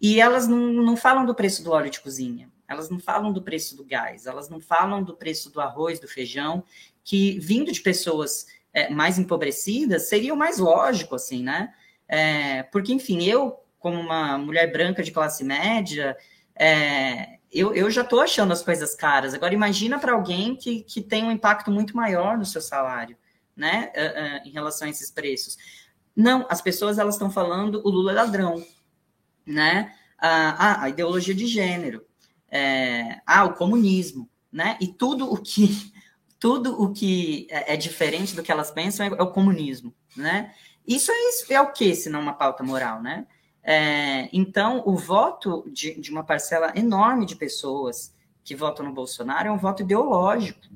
E elas não, não falam do preço do óleo de cozinha, elas não falam do preço do gás, elas não falam do preço do arroz, do feijão, que vindo de pessoas é, mais empobrecidas seria o mais lógico, assim, né? É, porque, enfim, eu, como uma mulher branca de classe média, é, eu, eu já estou achando as coisas caras. Agora, imagina para alguém que, que tem um impacto muito maior no seu salário, né, uh, uh, em relação a esses preços. Não, as pessoas elas estão falando o Lula é ladrão, né? Ah, a ideologia de gênero, é, ah, o comunismo, né? E tudo o que tudo o que é, é diferente do que elas pensam é, é o comunismo, né? Isso é, isso é o que, se não uma pauta moral, né? É, então, o voto de, de, uma parcela enorme de pessoas que votam no Bolsonaro é um voto ideológico,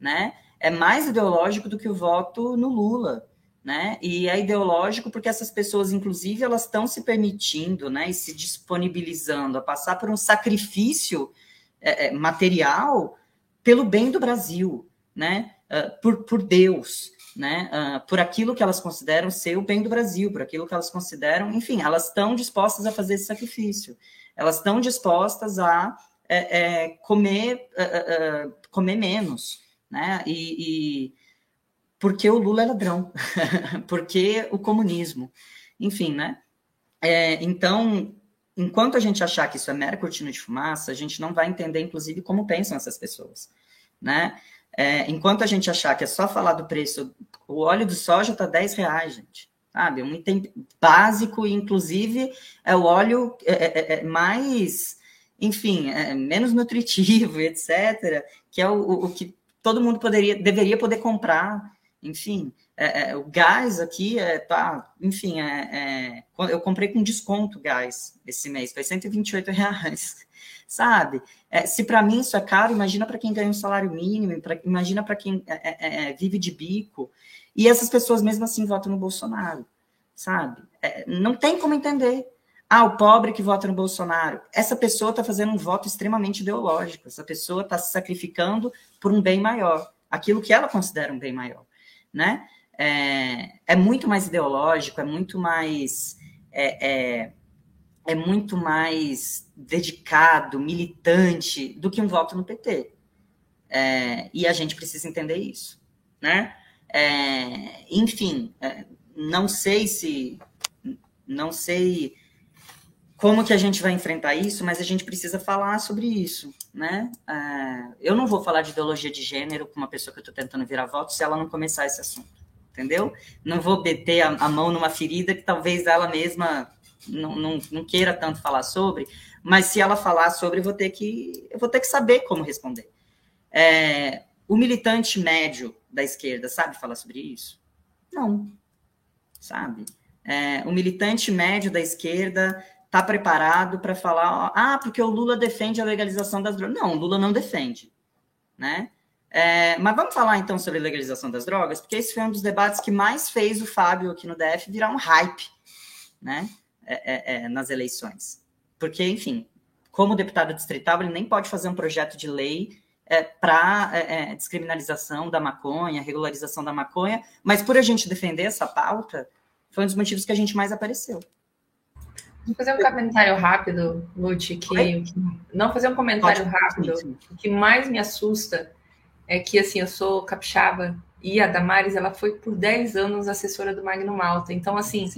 né? É mais ideológico do que o voto no Lula, né? E é ideológico porque essas pessoas, inclusive, elas estão se permitindo, né, e se disponibilizando a passar por um sacrifício é, é material pelo bem do Brasil, né? Uh, por, por Deus, né, uh, por aquilo que elas consideram ser o bem do Brasil, por aquilo que elas consideram, enfim, elas estão dispostas a fazer esse sacrifício, elas estão dispostas a é, é, comer, uh, uh, comer menos, né, e, e, porque o Lula é ladrão, porque o comunismo, enfim, né, é, então, enquanto a gente achar que isso é mera cortina de fumaça, a gente não vai entender, inclusive, como pensam essas pessoas, né, é, enquanto a gente achar que é só falar do preço, o óleo de soja está 10 reais, gente. Sabe? Um item básico, inclusive é o óleo é, é, é, é mais, enfim, é menos nutritivo, etc., que é o, o, que todo mundo poderia, deveria poder comprar. Enfim, o gás aqui é, tá, enfim, eu comprei com desconto gás esse mês, foi 128 reais sabe? É, se para mim isso é caro, imagina para quem ganha um salário mínimo, pra, imagina para quem é, é, é, é, vive de bico. E essas pessoas mesmo assim votam no Bolsonaro, sabe? É, não tem como entender. Ah, o pobre que vota no Bolsonaro. Essa pessoa está fazendo um voto extremamente ideológico. Essa pessoa está se sacrificando por um bem maior, aquilo que ela considera um bem maior, né? É, é muito mais ideológico, é muito mais é, é, é muito mais dedicado, militante do que um voto no PT. É, e a gente precisa entender isso, né? É, enfim, é, não sei se, não sei como que a gente vai enfrentar isso, mas a gente precisa falar sobre isso, né? É, eu não vou falar de ideologia de gênero com uma pessoa que eu estou tentando virar voto se ela não começar esse assunto, entendeu? Não vou meter a, a mão numa ferida que talvez ela mesma não, não, não queira tanto falar sobre, mas se ela falar sobre, eu vou ter que, eu vou ter que saber como responder. É, o militante médio da esquerda sabe falar sobre isso? Não, sabe? É, o militante médio da esquerda está preparado para falar, ah, porque o Lula defende a legalização das drogas. Não, o Lula não defende, né? É, mas vamos falar então sobre legalização das drogas, porque esse foi um dos debates que mais fez o Fábio aqui no DF virar um hype, né? É, é, é, nas eleições. Porque, enfim, como deputado distrital, ele nem pode fazer um projeto de lei é, para é, descriminalização da maconha, regularização da maconha, mas por a gente defender essa pauta, foi um dos motivos que a gente mais apareceu. Vou fazer um comentário rápido, Lute, que não fazer um comentário Pode, rápido. Sim. O que mais me assusta é que assim, eu sou capixaba E a Damares, ela foi por 10 anos assessora do Magno Malta. Então, assim,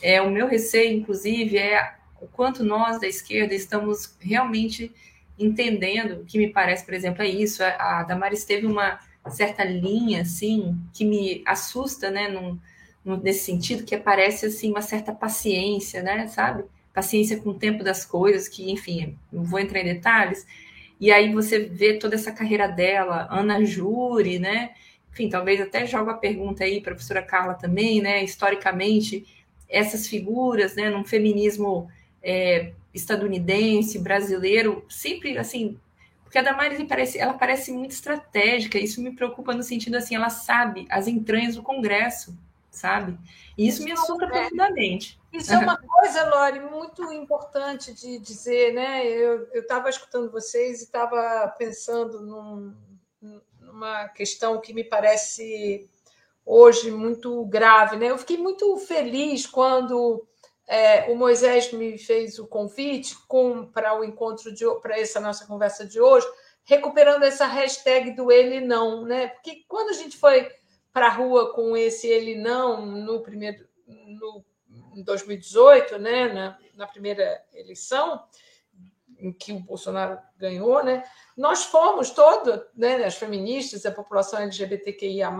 é, o meu receio, inclusive, é o quanto nós da esquerda estamos realmente entendendo, que me parece, por exemplo, é isso. A, a Damares teve uma certa linha, assim, que me assusta, né, num, num, nesse sentido, que parece, assim, uma certa paciência, né, sabe? Paciência com o tempo das coisas, que, enfim, não vou entrar em detalhes. E aí você vê toda essa carreira dela, Ana Júri, né? Enfim, talvez até joga a pergunta aí para a professora Carla também, né? Historicamente, essas figuras, né, num feminismo é, estadunidense, brasileiro, sempre assim, porque a Damares parece, ela parece muito estratégica, isso me preocupa no sentido assim, ela sabe as entranhas do Congresso, sabe? E isso me assusta é, profundamente. Isso é uma coisa, Lore, muito importante de dizer, né? Eu estava escutando vocês e estava pensando num, numa questão que me parece hoje muito grave, né? Eu fiquei muito feliz quando é, o Moisés me fez o convite para o encontro de para essa nossa conversa de hoje, recuperando essa hashtag do ele não, né? Porque quando a gente foi para a rua com esse ele não no primeiro no em 2018, né, na, na primeira eleição em que o Bolsonaro ganhou, né? Nós fomos todos, né, as feministas, a população LGBTQIA+,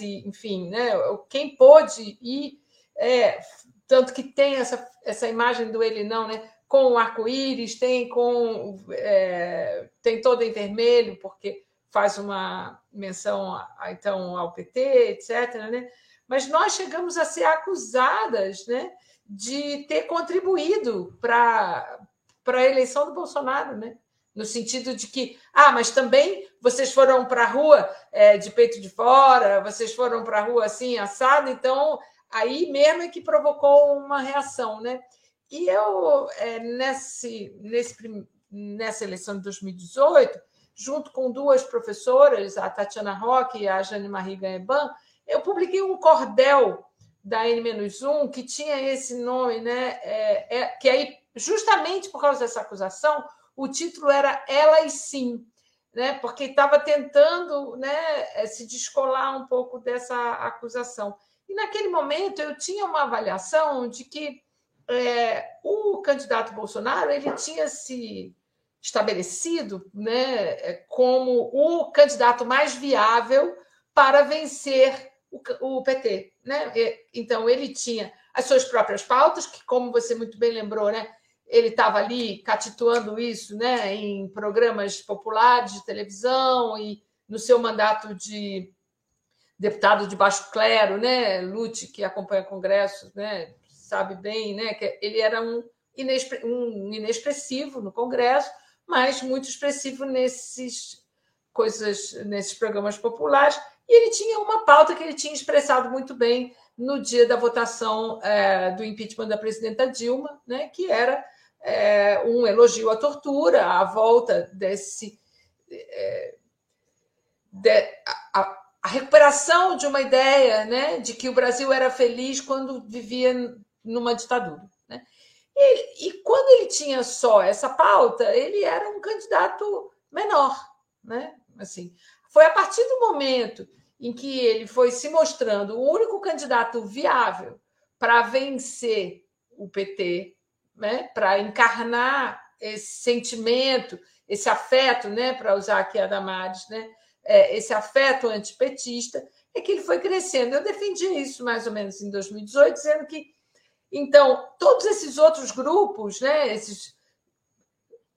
e, enfim, né, quem pôde ir é, tanto que tem essa, essa imagem do ele não, né? Com o arco-íris, tem com é, tem todo em vermelho, porque faz uma menção então ao PT, etc. Né? Mas nós chegamos a ser acusadas né, de ter contribuído para a eleição do Bolsonaro, né? no sentido de que, ah, mas também vocês foram para a rua é, de peito de fora, vocês foram para a rua assim, assado, então aí mesmo é que provocou uma reação, né? E eu, é, nesse, nesse, nessa eleição de 2018, junto com duas professoras, a Tatiana Roque e a Jane Marie Gaeban, eu publiquei um cordel da N-1 que tinha esse nome, né? É, é, que aí, justamente por causa dessa acusação, o título era Elas Sim, né? porque estava tentando né, se descolar um pouco dessa acusação. E naquele momento eu tinha uma avaliação de que é, o candidato Bolsonaro ele tinha se estabelecido né, é, como o candidato mais viável para vencer o, o PT. Né? Então, ele tinha as suas próprias pautas, que, como você muito bem lembrou, né, ele estava ali catituando isso né, em programas populares de televisão e no seu mandato de deputado de baixo clero, né, Lute, que acompanha congressos, né, sabe bem, né, que ele era um inexpressivo no Congresso, mas muito expressivo nesses coisas, nesses programas populares. E ele tinha uma pauta que ele tinha expressado muito bem no dia da votação é, do impeachment da presidenta Dilma, né, que era é, um elogio à tortura, à volta desse é, de, a, a recuperação de uma ideia né, de que o Brasil era feliz quando vivia numa ditadura. E, e, quando ele tinha só essa pauta, ele era um candidato menor. Né? Assim, foi a partir do momento em que ele foi se mostrando o único candidato viável para vencer o PT, né? para encarnar esse sentimento, esse afeto, né? para usar aqui a Damares, né? é, esse afeto antipetista, é que ele foi crescendo. Eu defendi isso mais ou menos em 2018, dizendo que, então, todos esses outros grupos, né, esses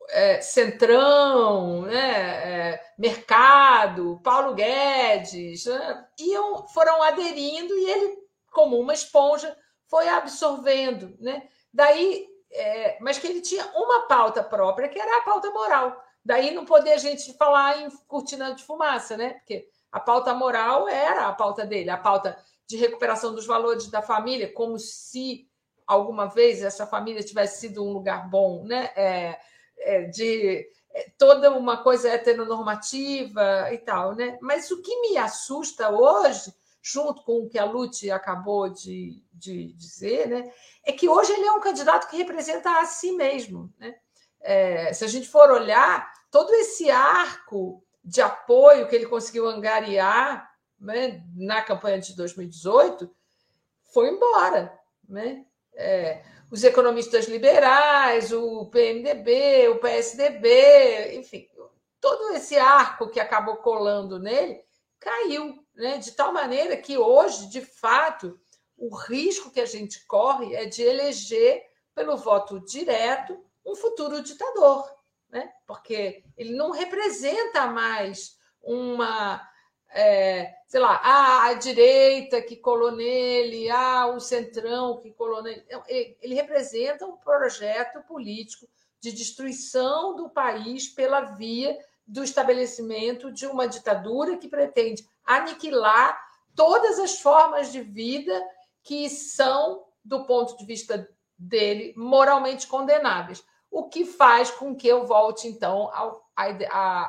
é, Centrão, né, é, Mercado, Paulo Guedes, né, iam, foram aderindo e ele, como uma esponja, foi absorvendo. Né? Daí, é, mas que ele tinha uma pauta própria, que era a pauta moral. Daí não poder a gente falar em cortina de fumaça, né? Porque a pauta moral era a pauta dele, a pauta de recuperação dos valores da família, como se alguma vez essa família tivesse sido um lugar bom, né? É, é, de é, toda uma coisa heteronormativa e tal, né? Mas o que me assusta hoje, junto com o que a Lute acabou de, de dizer, né? É que hoje ele é um candidato que representa a si mesmo, né? É, se a gente for olhar todo esse arco de apoio que ele conseguiu angariar né, na campanha de 2018 foi embora. Né? É, os economistas liberais, o PMDB, o PSDB, enfim, todo esse arco que acabou colando nele caiu, né? de tal maneira que hoje, de fato, o risco que a gente corre é de eleger pelo voto direto um futuro ditador, né? porque ele não representa mais uma é, sei lá, a direita que colou nele, o centrão que colou nele. Ele representa um projeto político de destruição do país pela via do estabelecimento de uma ditadura que pretende aniquilar todas as formas de vida que são, do ponto de vista dele, moralmente condenáveis. O que faz com que eu volte, então, ao,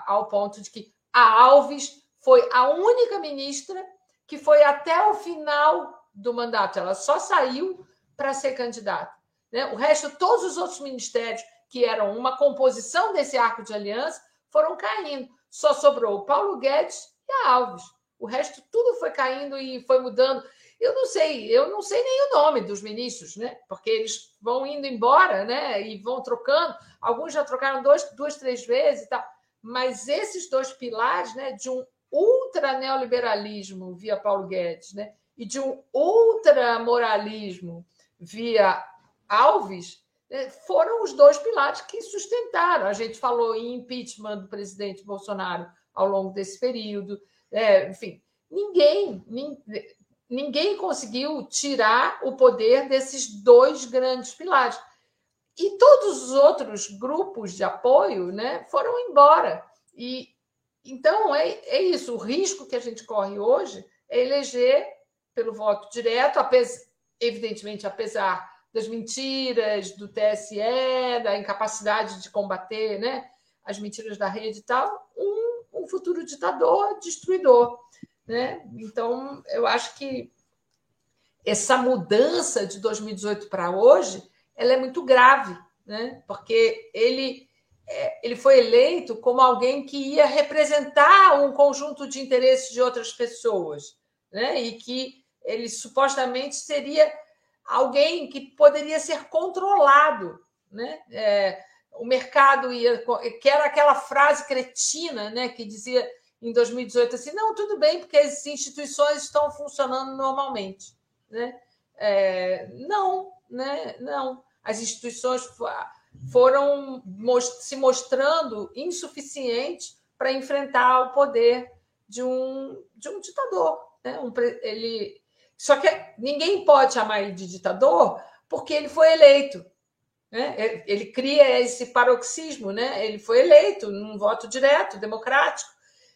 ao ponto de que a Alves foi a única ministra que foi até o final do mandato. Ela só saiu para ser candidata. Né? O resto, todos os outros ministérios que eram uma composição desse arco de aliança foram caindo. Só sobrou o Paulo Guedes e a Alves. O resto tudo foi caindo e foi mudando. Eu não sei, eu não sei nem o nome dos ministros, né? Porque eles vão indo embora, né? E vão trocando. Alguns já trocaram dois, duas, três vezes e tal. Mas esses dois pilares, né? De um ultra neoliberalismo via Paulo Guedes, né? E de um ultra moralismo via Alves, né? foram os dois pilares que sustentaram. A gente falou em impeachment do presidente Bolsonaro ao longo desse período. É, enfim, ninguém, ninguém conseguiu tirar o poder desses dois grandes pilares. E todos os outros grupos de apoio né, foram embora. E, então, é, é isso. O risco que a gente corre hoje é eleger pelo voto direto, evidentemente, apesar das mentiras do TSE, da incapacidade de combater né, as mentiras da rede e tal, um, um futuro ditador, destruidor. Né? Então, eu acho que essa mudança de 2018 para hoje ela é muito grave, né? porque ele ele foi eleito como alguém que ia representar um conjunto de interesses de outras pessoas, né? e que ele supostamente seria alguém que poderia ser controlado. Né? É, o mercado ia. que era aquela frase cretina né? que dizia em 2018 assim: não, tudo bem, porque as instituições estão funcionando normalmente. Né? É, não, né? não. As instituições foram se mostrando insuficientes para enfrentar o poder de um, de um ditador. Né? Um, ele, só que ninguém pode chamar ele de ditador porque ele foi eleito. Né? Ele cria esse paroxismo, né? ele foi eleito num voto direto, democrático.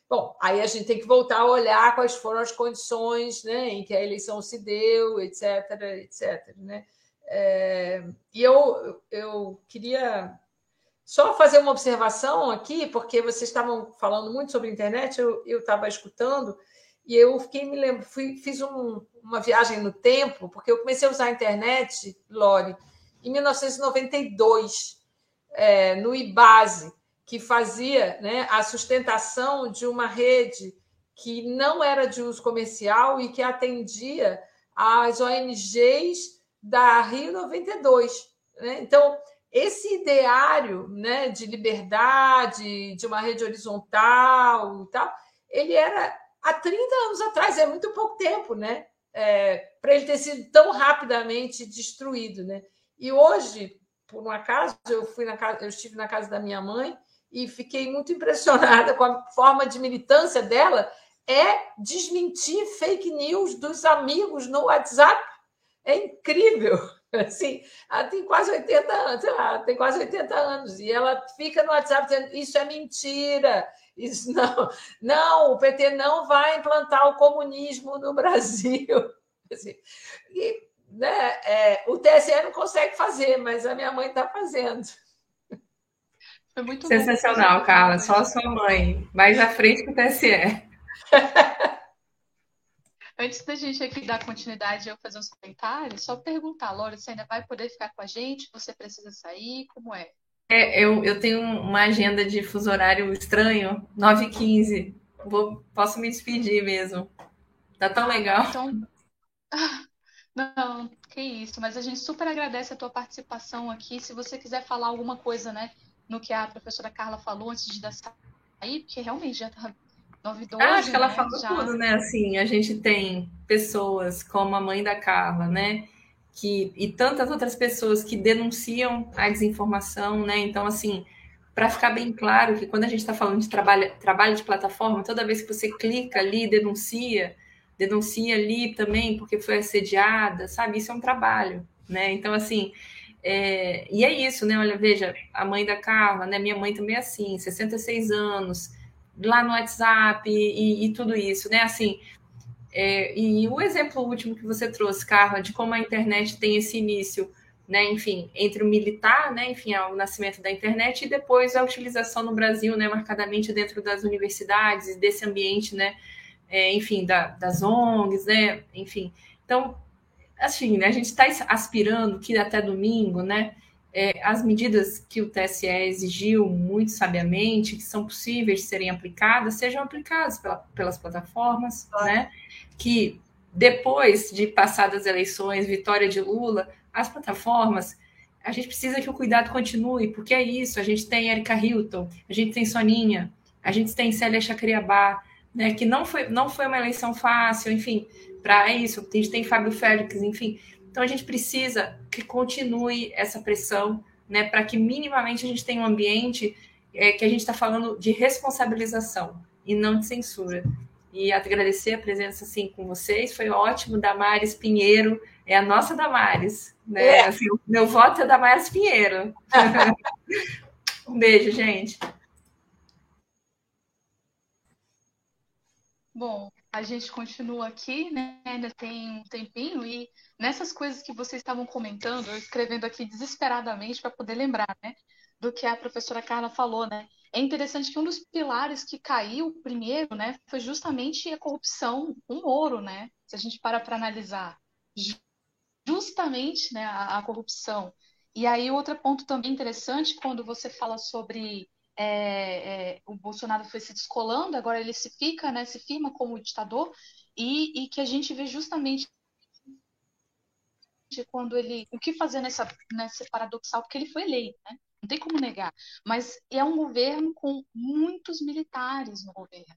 Bom, aí a gente tem que voltar a olhar quais foram as condições né, em que a eleição se deu, etc, etc. Né? É, e eu, eu queria só fazer uma observação aqui, porque vocês estavam falando muito sobre internet, eu estava escutando, e eu fiquei me lembro, fui, fiz um, uma viagem no tempo, porque eu comecei a usar a internet, Lore, em 1992, é, no IBASE, que fazia né, a sustentação de uma rede que não era de uso comercial e que atendia às ONGs da Rio 92. Né? Então, esse ideário né, de liberdade, de uma rede horizontal e tal, ele era há 30 anos atrás, é muito pouco tempo, né? É, para ele ter sido tão rapidamente destruído, né? E hoje, por um acaso, eu fui na casa, eu estive na casa da minha mãe e fiquei muito impressionada com a forma de militância dela é desmentir fake news dos amigos no WhatsApp é incrível. Assim, ela tem quase 80 anos, sei lá, tem quase 80 anos, e ela fica no WhatsApp dizendo: isso é mentira, isso não, não, o PT não vai implantar o comunismo no Brasil. Assim, e, né, é, o TSE não consegue fazer, mas a minha mãe está fazendo. Foi muito Sensacional, bom. Carla. Só a sua mãe. Mais à frente que o TSE. Antes da gente aqui dar continuidade e eu fazer uns comentários, só perguntar, Laura, você ainda vai poder ficar com a gente? Você precisa sair? Como é? É, eu, eu tenho uma agenda de fuso horário estranho, 9h15. Vou, posso me despedir mesmo. Tá tão legal. Então, não, que isso, mas a gente super agradece a tua participação aqui. Se você quiser falar alguma coisa, né, no que a professora Carla falou antes de dar sair, porque realmente já tá Eu acho que ela né? falou já... tudo, né? Assim, a gente tem pessoas como a mãe da Carla, né? Que, e tantas outras pessoas que denunciam a desinformação, né? Então, assim, para ficar bem claro que quando a gente está falando de trabalho, trabalho de plataforma, toda vez que você clica ali, denuncia, denuncia ali também porque foi assediada, sabe? Isso é um trabalho, né? Então, assim, é... e é isso, né? Olha, veja, a mãe da Carla, né? Minha mãe também é assim, 66 anos, lá no WhatsApp e, e tudo isso, né? Assim, é, e o exemplo último que você trouxe, Carla, de como a internet tem esse início, né? Enfim, entre o militar, né? Enfim, o nascimento da internet e depois a utilização no Brasil, né? Marcadamente dentro das universidades desse ambiente, né? É, enfim, da, das ONGs, né? Enfim, então, assim, né? A gente está aspirando que até domingo, né? É, as medidas que o TSE exigiu muito sabiamente, que são possíveis de serem aplicadas, sejam aplicadas pela, pelas plataformas, né? Que depois de passadas eleições, vitória de Lula, as plataformas, a gente precisa que o cuidado continue, porque é isso, a gente tem Erika Hilton, a gente tem Soninha, a gente tem Célia Chacriabá, né, que não foi, não foi uma eleição fácil, enfim, para isso, a gente tem Fábio Félix, enfim, então a gente precisa que continue essa pressão, né, para que minimamente a gente tenha um ambiente é, que a gente está falando de responsabilização e não de censura. E agradecer a presença assim com vocês, foi ótimo. Damares Pinheiro é a nossa Damares, né? É. Assim, meu voto é Damares Pinheiro. um beijo, gente. Bom, a gente continua aqui, né? Ainda tem um tempinho e nessas coisas que vocês estavam comentando, eu escrevendo aqui desesperadamente para poder lembrar, né? Do que a professora Carla falou, né? É interessante que um dos pilares que caiu primeiro, né? Foi justamente a corrupção, o Moro, né? Se a gente para para analisar, justamente, né? A, a corrupção. E aí outro ponto também interessante quando você fala sobre é, é, o Bolsonaro foi se descolando, agora ele se fica, né, se firma como ditador, e, e que a gente vê justamente quando ele. O que fazer nessa, nessa paradoxal, porque ele foi eleito, né? Não tem como negar. Mas é um governo com muitos militares no governo.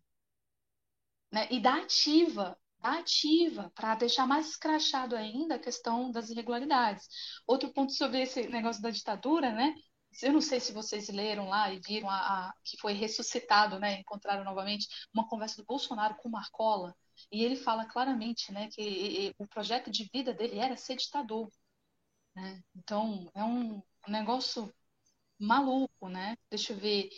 Né? E da ativa, da ativa, para deixar mais escrachado ainda a questão das irregularidades. Outro ponto sobre esse negócio da ditadura, né? Eu não sei se vocês leram lá e viram a, a, que foi ressuscitado, né, encontraram novamente uma conversa do Bolsonaro com Marcola, e ele fala claramente, né, que e, e, o projeto de vida dele era ser ditador, né? Então, é um negócio maluco, né? Deixa eu ver.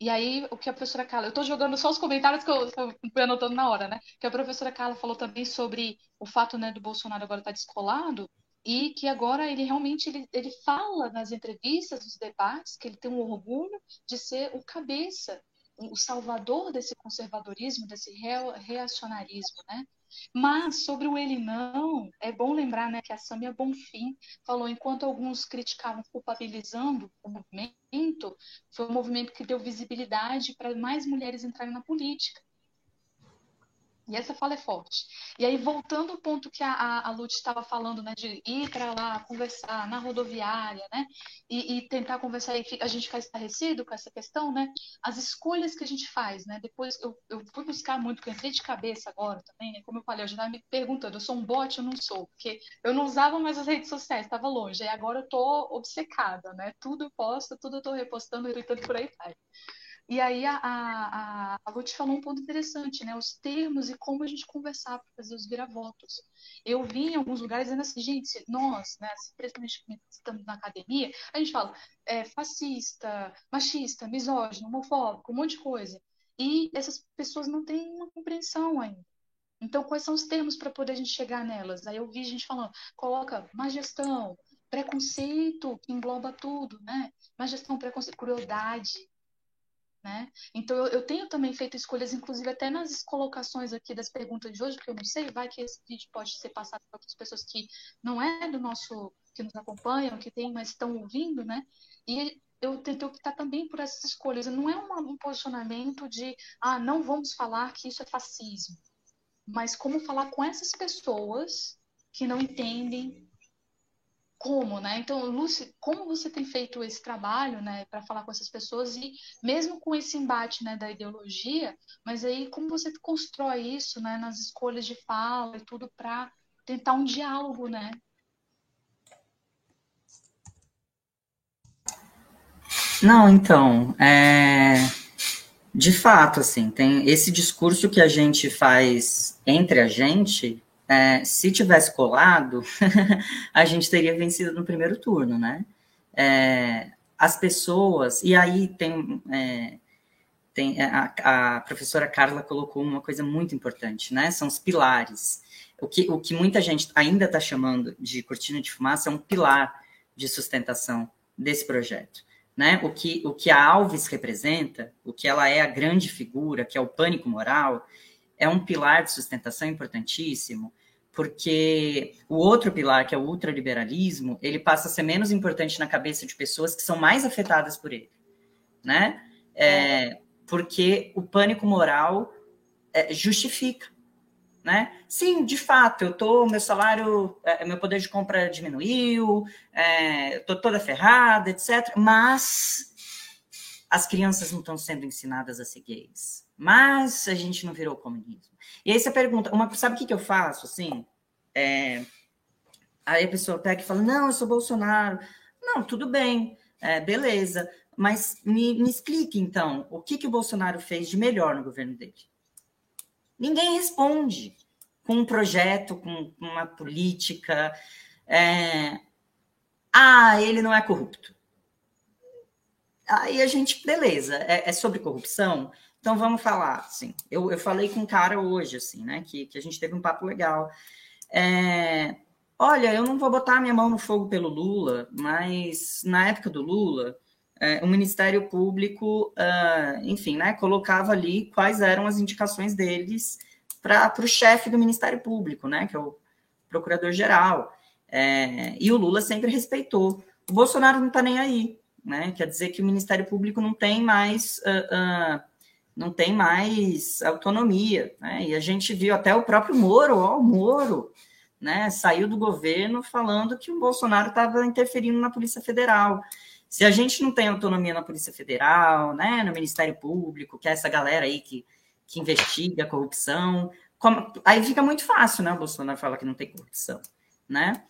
E aí, o que a professora Carla, eu estou jogando só os comentários que eu, fui anotando na hora, né? Que a professora Carla falou também sobre o fato, né, do Bolsonaro agora estar tá descolado, e que agora ele realmente ele, ele fala nas entrevistas, nos debates, que ele tem um orgulho de ser o cabeça, o salvador desse conservadorismo, desse reacionarismo, né? Mas sobre o ele não, é bom lembrar né, que a Samia Bonfim falou, enquanto alguns criticavam culpabilizando o movimento, foi um movimento que deu visibilidade para mais mulheres entrarem na política. E essa fala é forte. E aí, voltando ao ponto que a, a, a Lute estava falando, né, de ir para lá, conversar na rodoviária, né, e, e, tentar conversar e a gente ficar estarrecido com essa questão, né, as escolhas que a gente faz, né, depois eu, eu fui buscar muito, porque eu entrei de cabeça agora também, né, como eu falei, eu já estava me perguntando, eu sou um bot ou não sou? Porque eu não usava mais as redes sociais, estava longe, e agora eu estou obcecada, né, tudo eu posto, tudo eu estou repostando, e por aí vai. E aí a, a, a, Ruth falou um ponto interessante, né? Os termos e como a gente conversar para fazer os viravotos. Eu vi em alguns lugares dizendo assim, gente, nós, né, principalmente estamos na academia, a gente fala é, fascista, machista, misógino, homofóbico, um monte de coisa. E essas pessoas não têm uma compreensão ainda. Então, quais são os termos para poder a gente chegar nelas? Aí eu vi gente falando, coloca má gestão, preconceito, que engloba tudo, né? Má gestão, preconceito, crueldade, né? Então, eu, eu, tenho também feito escolhas, inclusive até nas colocações aqui das perguntas de hoje, que eu não sei, vai que esse vídeo pode ser passado para outras pessoas que não é do nosso, que nos acompanham, que tem, mas estão ouvindo, né? E eu tento optar também por essas escolhas. Não é uma, um posicionamento de, ah, não vamos falar que isso é fascismo. mas como falar com essas pessoas que não entendem como, né? Então, Lúcia, como você tem feito esse trabalho, né, para falar com essas pessoas e mesmo com esse embate, né, da ideologia, mas aí como você constrói isso, né, nas escolhas de fala e tudo para tentar um diálogo, né? Não, então, é... de fato, assim, tem esse discurso que a gente faz entre a gente, é, se tivesse colado, a gente teria vencido no primeiro turno, né? É, as pessoas, e aí tem, é, tem a, a, professora Carla colocou uma coisa muito importante, né? São os pilares. O que, o que muita gente ainda está chamando de cortina de fumaça é um pilar de sustentação desse projeto. Né? O, que, o que a Alves representa, o que ela é a grande figura, que é o pânico moral, é um pilar de sustentação importantíssimo, porque o outro pilar, que é o ultraliberalismo, ele passa a ser menos importante na cabeça de pessoas que são mais afetadas por ele, né? É, porque o pânico moral é, justifica, né? Sim, de fato, eu tô, meu salário, é, meu poder de compra diminuiu, é, tô toda ferrada, etc. Mas as crianças não estão sendo ensinadas a ser gays. Mas a gente não virou comunismo. E aí você pergunta, uma, sabe o que, que eu faço, assim? É, aí a pessoa pega e fala, não, eu sou Bolsonaro. Não, tudo bem, é, beleza. Mas me, me explique, então, o que, que o Bolsonaro fez de melhor no governo dele? Ninguém responde com um projeto, com uma política. É... Ah, ele não é corrupto. Aí a gente, beleza, é, é sobre corrupção? Então vamos falar, assim. Eu, eu falei com um cara hoje, assim, né? Que, que a gente teve um papo legal. É, olha, eu não vou botar minha mão no fogo pelo Lula, mas na época do Lula, é, o Ministério Público, uh, enfim, né, colocava ali quais eram as indicações deles para o chefe do Ministério Público, né, que é o Procurador-Geral. É, e o Lula sempre respeitou. O Bolsonaro não está nem aí, né? Quer dizer que o Ministério Público não tem mais. Uh, uh, não tem mais autonomia, né? E a gente viu até o próprio Moro, ó, o Moro, né? Saiu do governo falando que o Bolsonaro estava interferindo na Polícia Federal. Se a gente não tem autonomia na Polícia Federal, né, no Ministério Público, que é essa galera aí que, que investiga a corrupção, como, aí fica muito fácil, né? O Bolsonaro fala que não tem corrupção, né?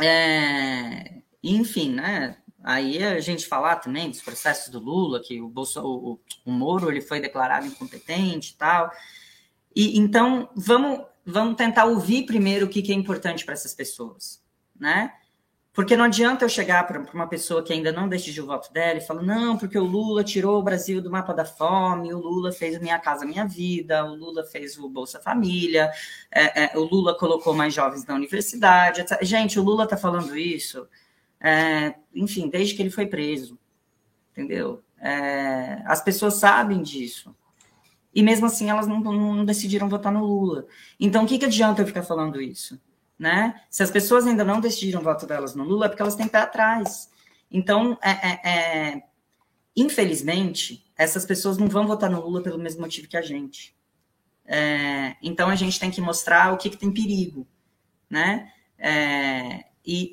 É, enfim, né? Aí a gente falar também dos processos do Lula, que o, Bolso, o, o Moro ele foi declarado incompetente e tal. E então vamos vamos tentar ouvir primeiro o que, que é importante para essas pessoas, né? Porque não adianta eu chegar para uma pessoa que ainda não decidiu o voto dela e falar, não, porque o Lula tirou o Brasil do mapa da fome, o Lula fez Minha Casa Minha Vida, o Lula fez o Bolsa Família, é, é, o Lula colocou mais jovens na universidade. Etc. Gente, o Lula está falando isso é, enfim, desde que ele foi preso, entendeu? É, as pessoas sabem disso. E mesmo assim elas não, não, decidiram votar no Lula. Então, o que, que adianta eu ficar falando isso? Né? Se as pessoas ainda não decidiram o voto delas no Lula, é porque elas têm pé atrás. Então, é, é, é, infelizmente, essas pessoas não vão votar no Lula pelo mesmo motivo que a gente. É, então, a gente tem que mostrar o que, que tem perigo. Né? E,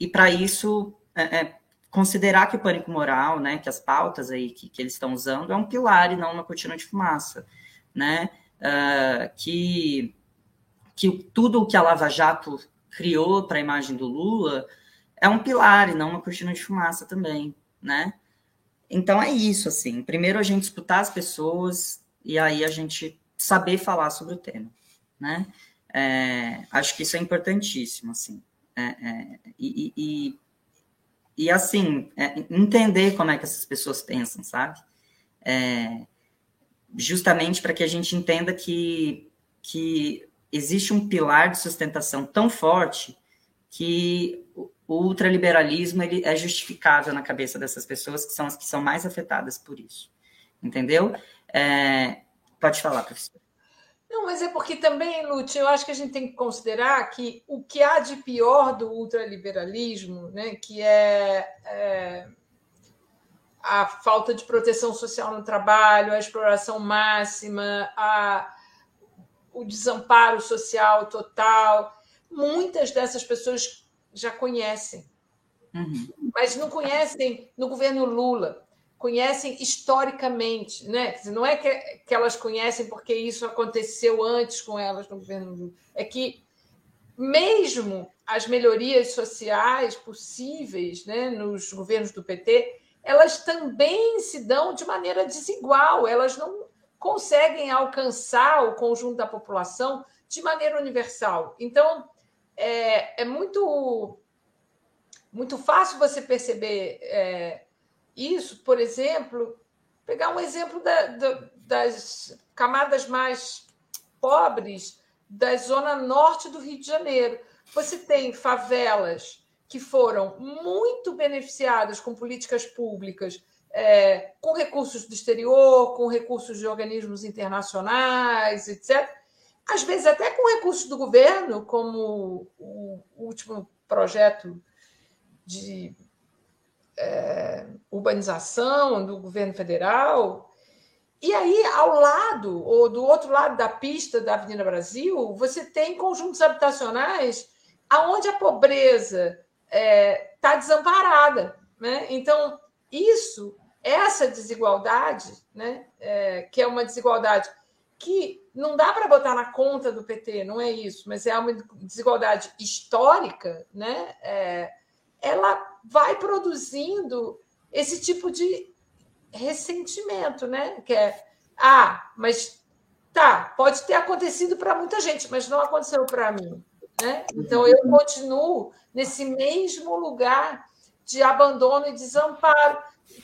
e, e para isso, é, é, considerar que o pânico moral, né, que as pautas aí que, que eles estão usando é um pilar e não uma cortina de fumaça, né, uh, que, que tudo o que a Lava Jato criou para a imagem do Lula é um pilar e não uma cortina de fumaça também, né? Então é isso, assim. Primeiro a gente escutar as pessoas e aí a gente saber falar sobre o tema, né? É, acho que isso é importantíssimo, assim. É, é, e, e, e, assim, é, entender como é que essas pessoas pensam, sabe? É, justamente para que a gente entenda que, que existe um pilar de sustentação tão forte que o ultraliberalismo ele é justificável na cabeça dessas pessoas que são as que são mais afetadas por isso. Entendeu? Pode falar, professor. Não, mas é porque também, Lute, eu acho que a gente tem que considerar que o que há de pior do ultraliberalismo, né, que é, é a falta de proteção social no trabalho, a exploração máxima, a, o desamparo social total. Muitas dessas pessoas já conhecem, uhum. mas não conhecem no governo Lula, conhecem historicamente, né? Não é que, elas conhecem porque isso aconteceu antes com elas no governo Lula, é que mesmo as melhorias sociais possíveis né, nos governos do PT, elas também se dão de maneira desigual, elas não conseguem alcançar o conjunto da população de maneira universal. Então, é, é muito, muito fácil você perceber é, isso, por exemplo, pegar um exemplo da, da, das camadas mais pobres da zona norte do Rio de Janeiro. Você tem favelas que foram muito beneficiadas com políticas públicas, é, com recursos do exterior, com recursos de organismos internacionais, etc. Às vezes até com recursos do governo, como o último projeto de é, urbanização do governo federal. E aí, ao lado, ou do outro lado da pista da Avenida Brasil, você tem conjuntos habitacionais aonde a pobreza está é, tá desamparada. Né? Então, isso, essa desigualdade, né, é, que é uma desigualdade que não dá para botar na conta do PT, não é isso, mas é uma desigualdade histórica, né? É, ela vai produzindo esse tipo de ressentimento, né? Que é, ah, mas tá, pode ter acontecido para muita gente, mas não aconteceu para mim. Né? Então, eu continuo nesse mesmo lugar de abandono e desamparo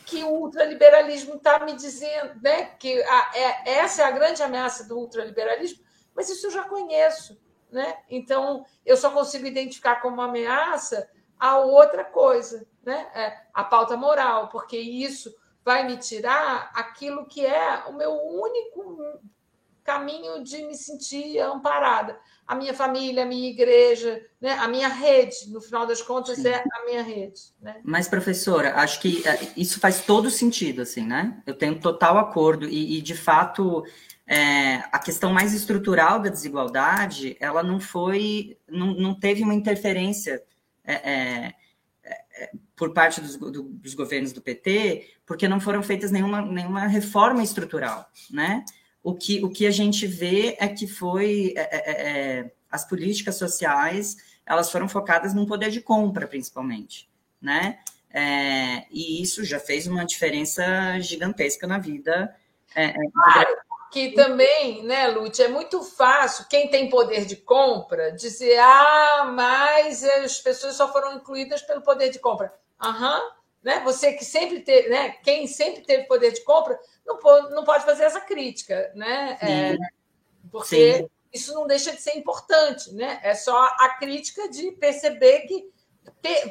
que o ultraliberalismo está me dizendo, né? que a, é, essa é a grande ameaça do ultraliberalismo, mas isso eu já conheço. Né? Então, eu só consigo identificar como ameaça a outra coisa, né? É a pauta moral, porque isso vai me tirar aquilo que é o meu único caminho de me sentir amparada a minha família, a minha igreja, né? a minha rede, no final das contas, Sim. é a minha rede. Né? Mas, professora, acho que é, isso faz todo sentido, assim, né? Eu tenho total acordo, e, e de fato, é, a questão mais estrutural da desigualdade, ela não foi, não, não teve uma interferência é, é, é por parte dos, do, dos governos do PT, porque não foram feitas nenhuma, nenhuma reforma estrutural, né? o que, o que a gente vê é que foi é, as políticas sociais elas foram focadas no poder de compra, principalmente, né? É, e isso já fez uma diferença gigantesca na vida. É, claro, que também, né, Lute, é muito fácil quem tem poder de compra dizer, ah, mas as pessoas só foram incluídas pelo poder de compra. Aham, uhum, né? Você que sempre teve, né? Quem sempre teve poder de compra não pode, não pode fazer essa crítica, né? É, porque Sim. isso não deixa de ser importante, né? É só a crítica de perceber que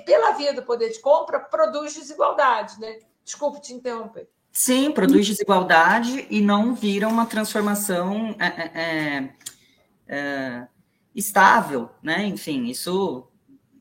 pela via do poder de compra produz desigualdade, né? Desculpe te interromper. Sim, produz desigualdade e não vira uma transformação é, é, é, é estável, né? Enfim, isso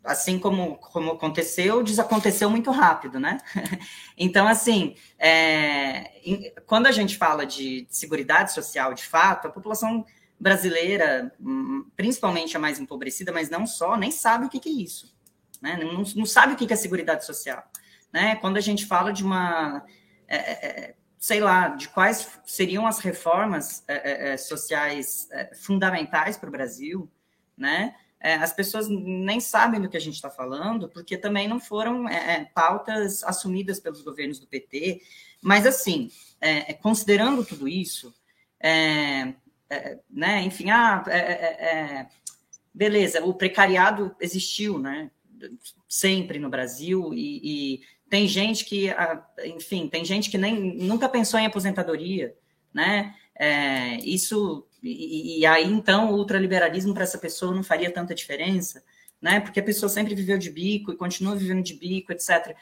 assim como, como aconteceu, desaconteceu muito rápido, né? então, assim, é, em, quando a gente fala de seguridade social, de fato, a população brasileira, hum, principalmente a mais empobrecida, mas não só, nem sabe o que, que é isso, né? Não, não, sabe o que, que é seguridade social, né? Quando a gente fala de uma, é, é, é sei lá, de quais seriam as reformas é, é, sociais fundamentais para o Brasil, né? é, as pessoas nem sabem do que a gente está falando, porque também não foram é, é, pautas assumidas pelos governos do PT. Mas, assim, é, é, considerando tudo isso, é, né, enfim, ah, beleza, o precariado existiu, né, sempre no Brasil, e, e tem gente que, ah, enfim, tem gente que nem nunca pensou em aposentadoria, né, isso e, e aí, então, o ultraliberalismo para essa pessoa não faria tanta diferença, né? Porque a pessoa sempre viveu de bico e continua vivendo de bico, etc.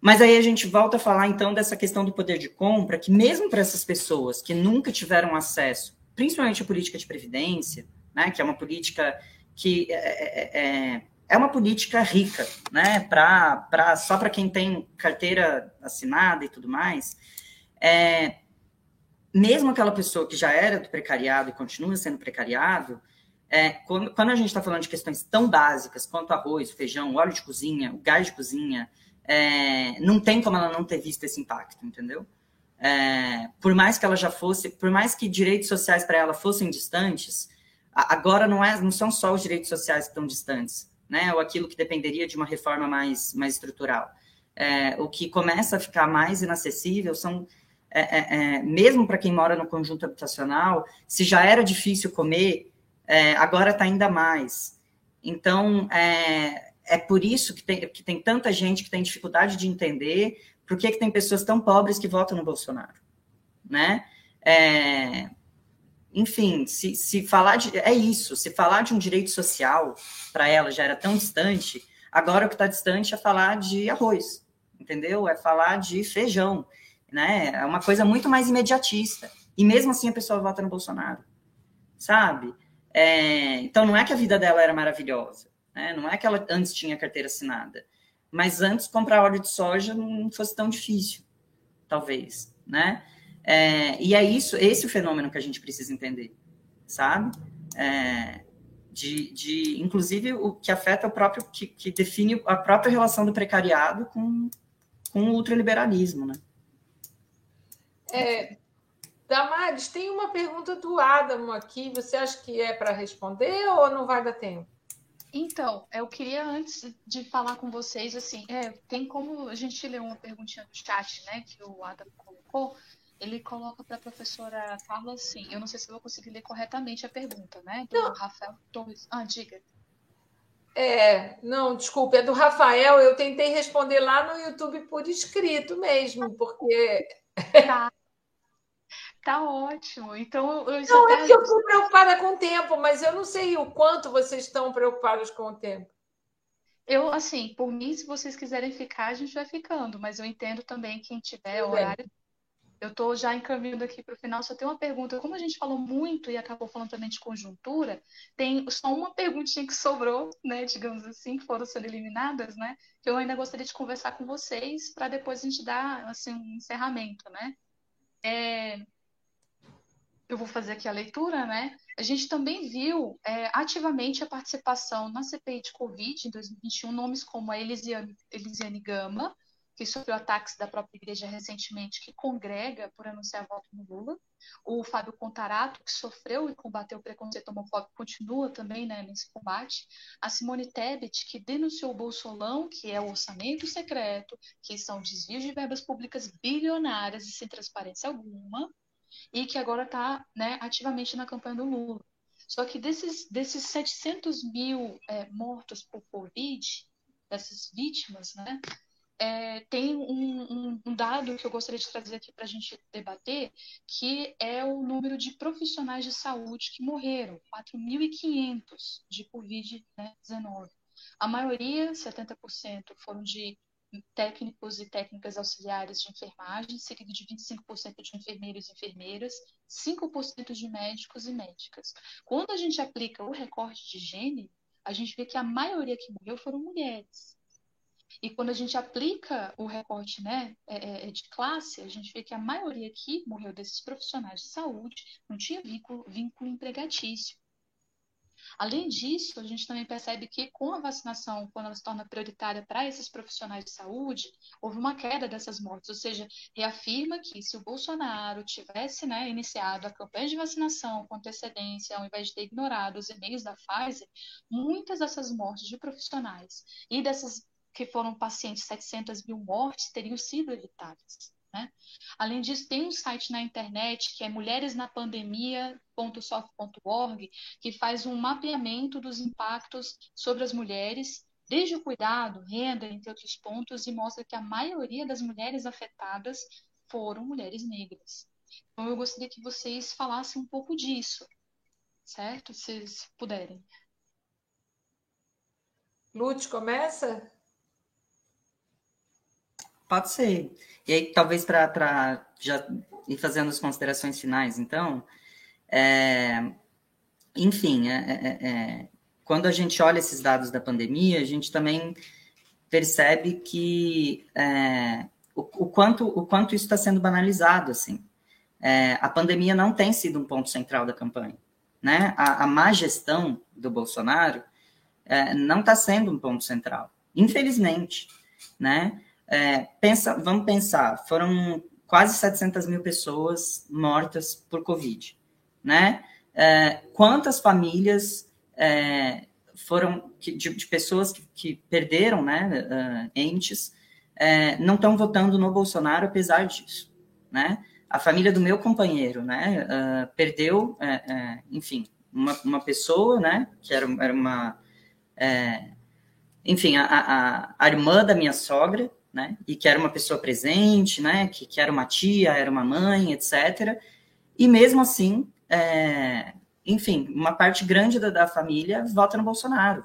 Mas aí a gente volta a falar, então, dessa questão do poder de compra, que mesmo para essas pessoas que nunca tiveram acesso, principalmente à política de previdência, né? Que é uma política que é, é, é, uma política rica, né? Pra, pra, só para quem tem carteira assinada e tudo mais. É, mesmo aquela pessoa que já era do precariado e continua sendo precariado, é, quando, quando, a gente está falando de questões tão básicas quanto arroz, feijão, óleo de cozinha, o gás de cozinha, é, não tem como ela não ter visto esse impacto, entendeu? É, por mais que ela já fosse, por mais que direitos sociais para ela fossem distantes, agora não, é, não são só os direitos sociais que estão distantes, né? Ou aquilo que dependeria de uma reforma mais, mais estrutural. É, o que começa a ficar mais inacessível são é, é, é mesmo para quem mora no conjunto habitacional, se já era difícil comer, é, agora está ainda mais. Então, é, é por isso que tem, que tem tanta gente que tem dificuldade de entender por que, que tem pessoas tão pobres que votam no Bolsonaro, né? É, enfim, se, se falar de. É isso, se falar de um direito social para ela já era tão distante, agora o que está distante é falar de arroz, entendeu? É falar de feijão, né? É uma coisa muito mais imediatista. E mesmo assim a pessoa vota no Bolsonaro, sabe? É, então não é que a vida dela era maravilhosa, né? não é que ela antes tinha carteira assinada, mas antes comprar óleo de soja não fosse tão difícil, talvez, né? É, e é isso, esse o fenômeno que a gente precisa entender, sabe? É, de, de, inclusive, o que afeta o próprio, que, que define a própria relação do precariado com, com o ultraliberalismo, né? É, Damares, tem uma pergunta do Adamo aqui. Você acha que é para responder ou não vai dar tempo? Então, eu queria antes de falar com vocês, assim, é, tem como a gente ler uma perguntinha no chat, né, que o Adam colocou. Ele coloca para a professora Carla assim. Eu não sei se eu vou conseguir ler corretamente a pergunta, né? Do não. Rafael Torres. Ah, diga. É, não, desculpe, é do Rafael. Eu tentei responder lá no YouTube por escrito mesmo, porque. Tá. Tá ótimo. Então, eu Não, é que eu estou preocupada com o tempo, mas eu não sei o quanto vocês estão preocupados com o tempo. Eu, assim, por mim, se vocês quiserem ficar, a gente vai ficando, mas eu entendo também quem tiver Tudo horário. Bem. Eu estou já encaminhando aqui para o final, só tem uma pergunta. Como a gente falou muito e acabou falando também de conjuntura, tem só uma perguntinha que sobrou, né, digamos assim, que foram sendo eliminadas, né, que eu ainda gostaria de conversar com vocês para depois a gente dar, assim, um encerramento, né. É, eu vou fazer aqui a leitura, né? A gente também viu é, ativamente a participação na CPI de Covid em 2021, nomes como a Elisiane, Elisiane Gama, que sofreu ataques da própria igreja recentemente, que congrega por anunciar voto no Lula. O Fábio Contarato, que sofreu e combateu o preconceito homofóbico, continua também né, nesse combate. A Simone Tebet, que denunciou o Bolsolão, que é o orçamento secreto, que são desvios de verbas públicas bilionárias e sem transparência alguma e que agora está né, ativamente na campanha do Lula. Só que desses, desses 700 mil é, mortos por Covid, dessas vítimas, né, é, tem um, um, um, dado que eu gostaria de trazer aqui para a gente debater, que é o número de profissionais de saúde que morreram, 4.500 de Covid-19. A maioria, 70%, foram de técnicos e técnicas auxiliares de enfermagem, seguido de 25% de enfermeiros e enfermeiras, 5% de médicos e médicas. Quando a gente aplica o recorte de gênero, a gente vê que a maioria que morreu foram mulheres. E quando a gente aplica o recorte né, é, é, é de classe, a gente vê que a maioria que morreu desses profissionais de saúde não tinha vínculo, vínculo empregatício. Além disso, a gente também percebe que com a vacinação, quando ela se torna prioritária para esses profissionais de saúde, houve uma queda dessas mortes, ou seja, reafirma que se o Bolsonaro tivesse né, iniciado a campanha de vacinação com antecedência, ao invés de ter ignorado os e-mails da Pfizer, muitas dessas mortes de profissionais e dessas que foram pacientes, 700 mil mortes, teriam sido evitadas. Né? Além disso, tem um site na internet que é mulheresnapandemia.soft.org, que faz um mapeamento dos impactos sobre as mulheres, desde o cuidado, renda, entre outros pontos, e mostra que a maioria das mulheres afetadas foram mulheres negras. Então, eu gostaria que vocês falassem um pouco disso, certo? Se, se puderem. Lute, começa? Pode ser. E aí, talvez para já ir fazendo as considerações finais, então, é, enfim, é, é, é, quando a gente olha esses dados da pandemia, a gente também percebe que é, o, o, quanto, o quanto isso está sendo banalizado, assim. é, a pandemia não tem sido um ponto central da campanha. Né? A, a má gestão do Bolsonaro é, não está sendo um ponto central, infelizmente. Né? É, pensa, vamos pensar, foram quase 700 mil pessoas mortas por Covid. Né? É, quantas famílias é, foram de, de pessoas que, que, perderam né, uh, entes é, não estão votando no Bolsonaro apesar disso, né? A família do meu companheiro, né, perdeu, é, é, enfim, uma, uma pessoa, né, que era, era uma, é, enfim, a, a, a, irmã da minha sogra, né, e que era uma pessoa presente, né, que, que era uma tia, era uma mãe, etc. E mesmo assim, é, enfim, uma parte grande da, da família vota no Bolsonaro,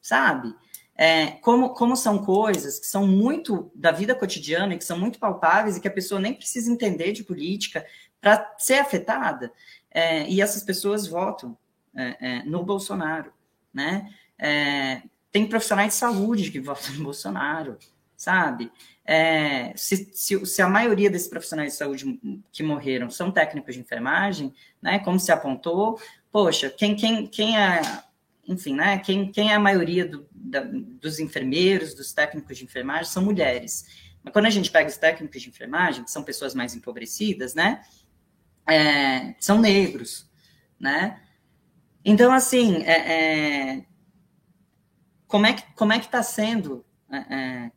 sabe? É, como, como são coisas que são muito da vida cotidiana e que são muito palpáveis e que a pessoa nem precisa entender de política para ser afetada, é, e essas pessoas votam é, é no Bolsonaro, né? É, tem profissionais de saúde que votam no Bolsonaro, sabe? É, se, se, se, a maioria desses profissionais de saúde que morreram são técnicos de enfermagem, né, como se apontou, poxa, quem, quem, quem é enfim, né, quem, quem é a maioria do, da, dos enfermeiros, dos técnicos de enfermagem, são mulheres. Mas quando a gente pega os técnicos de enfermagem, que são pessoas mais empobrecidas, né, é, são negros, né? Então, assim, é, é, como é que como é que está sendo é, é,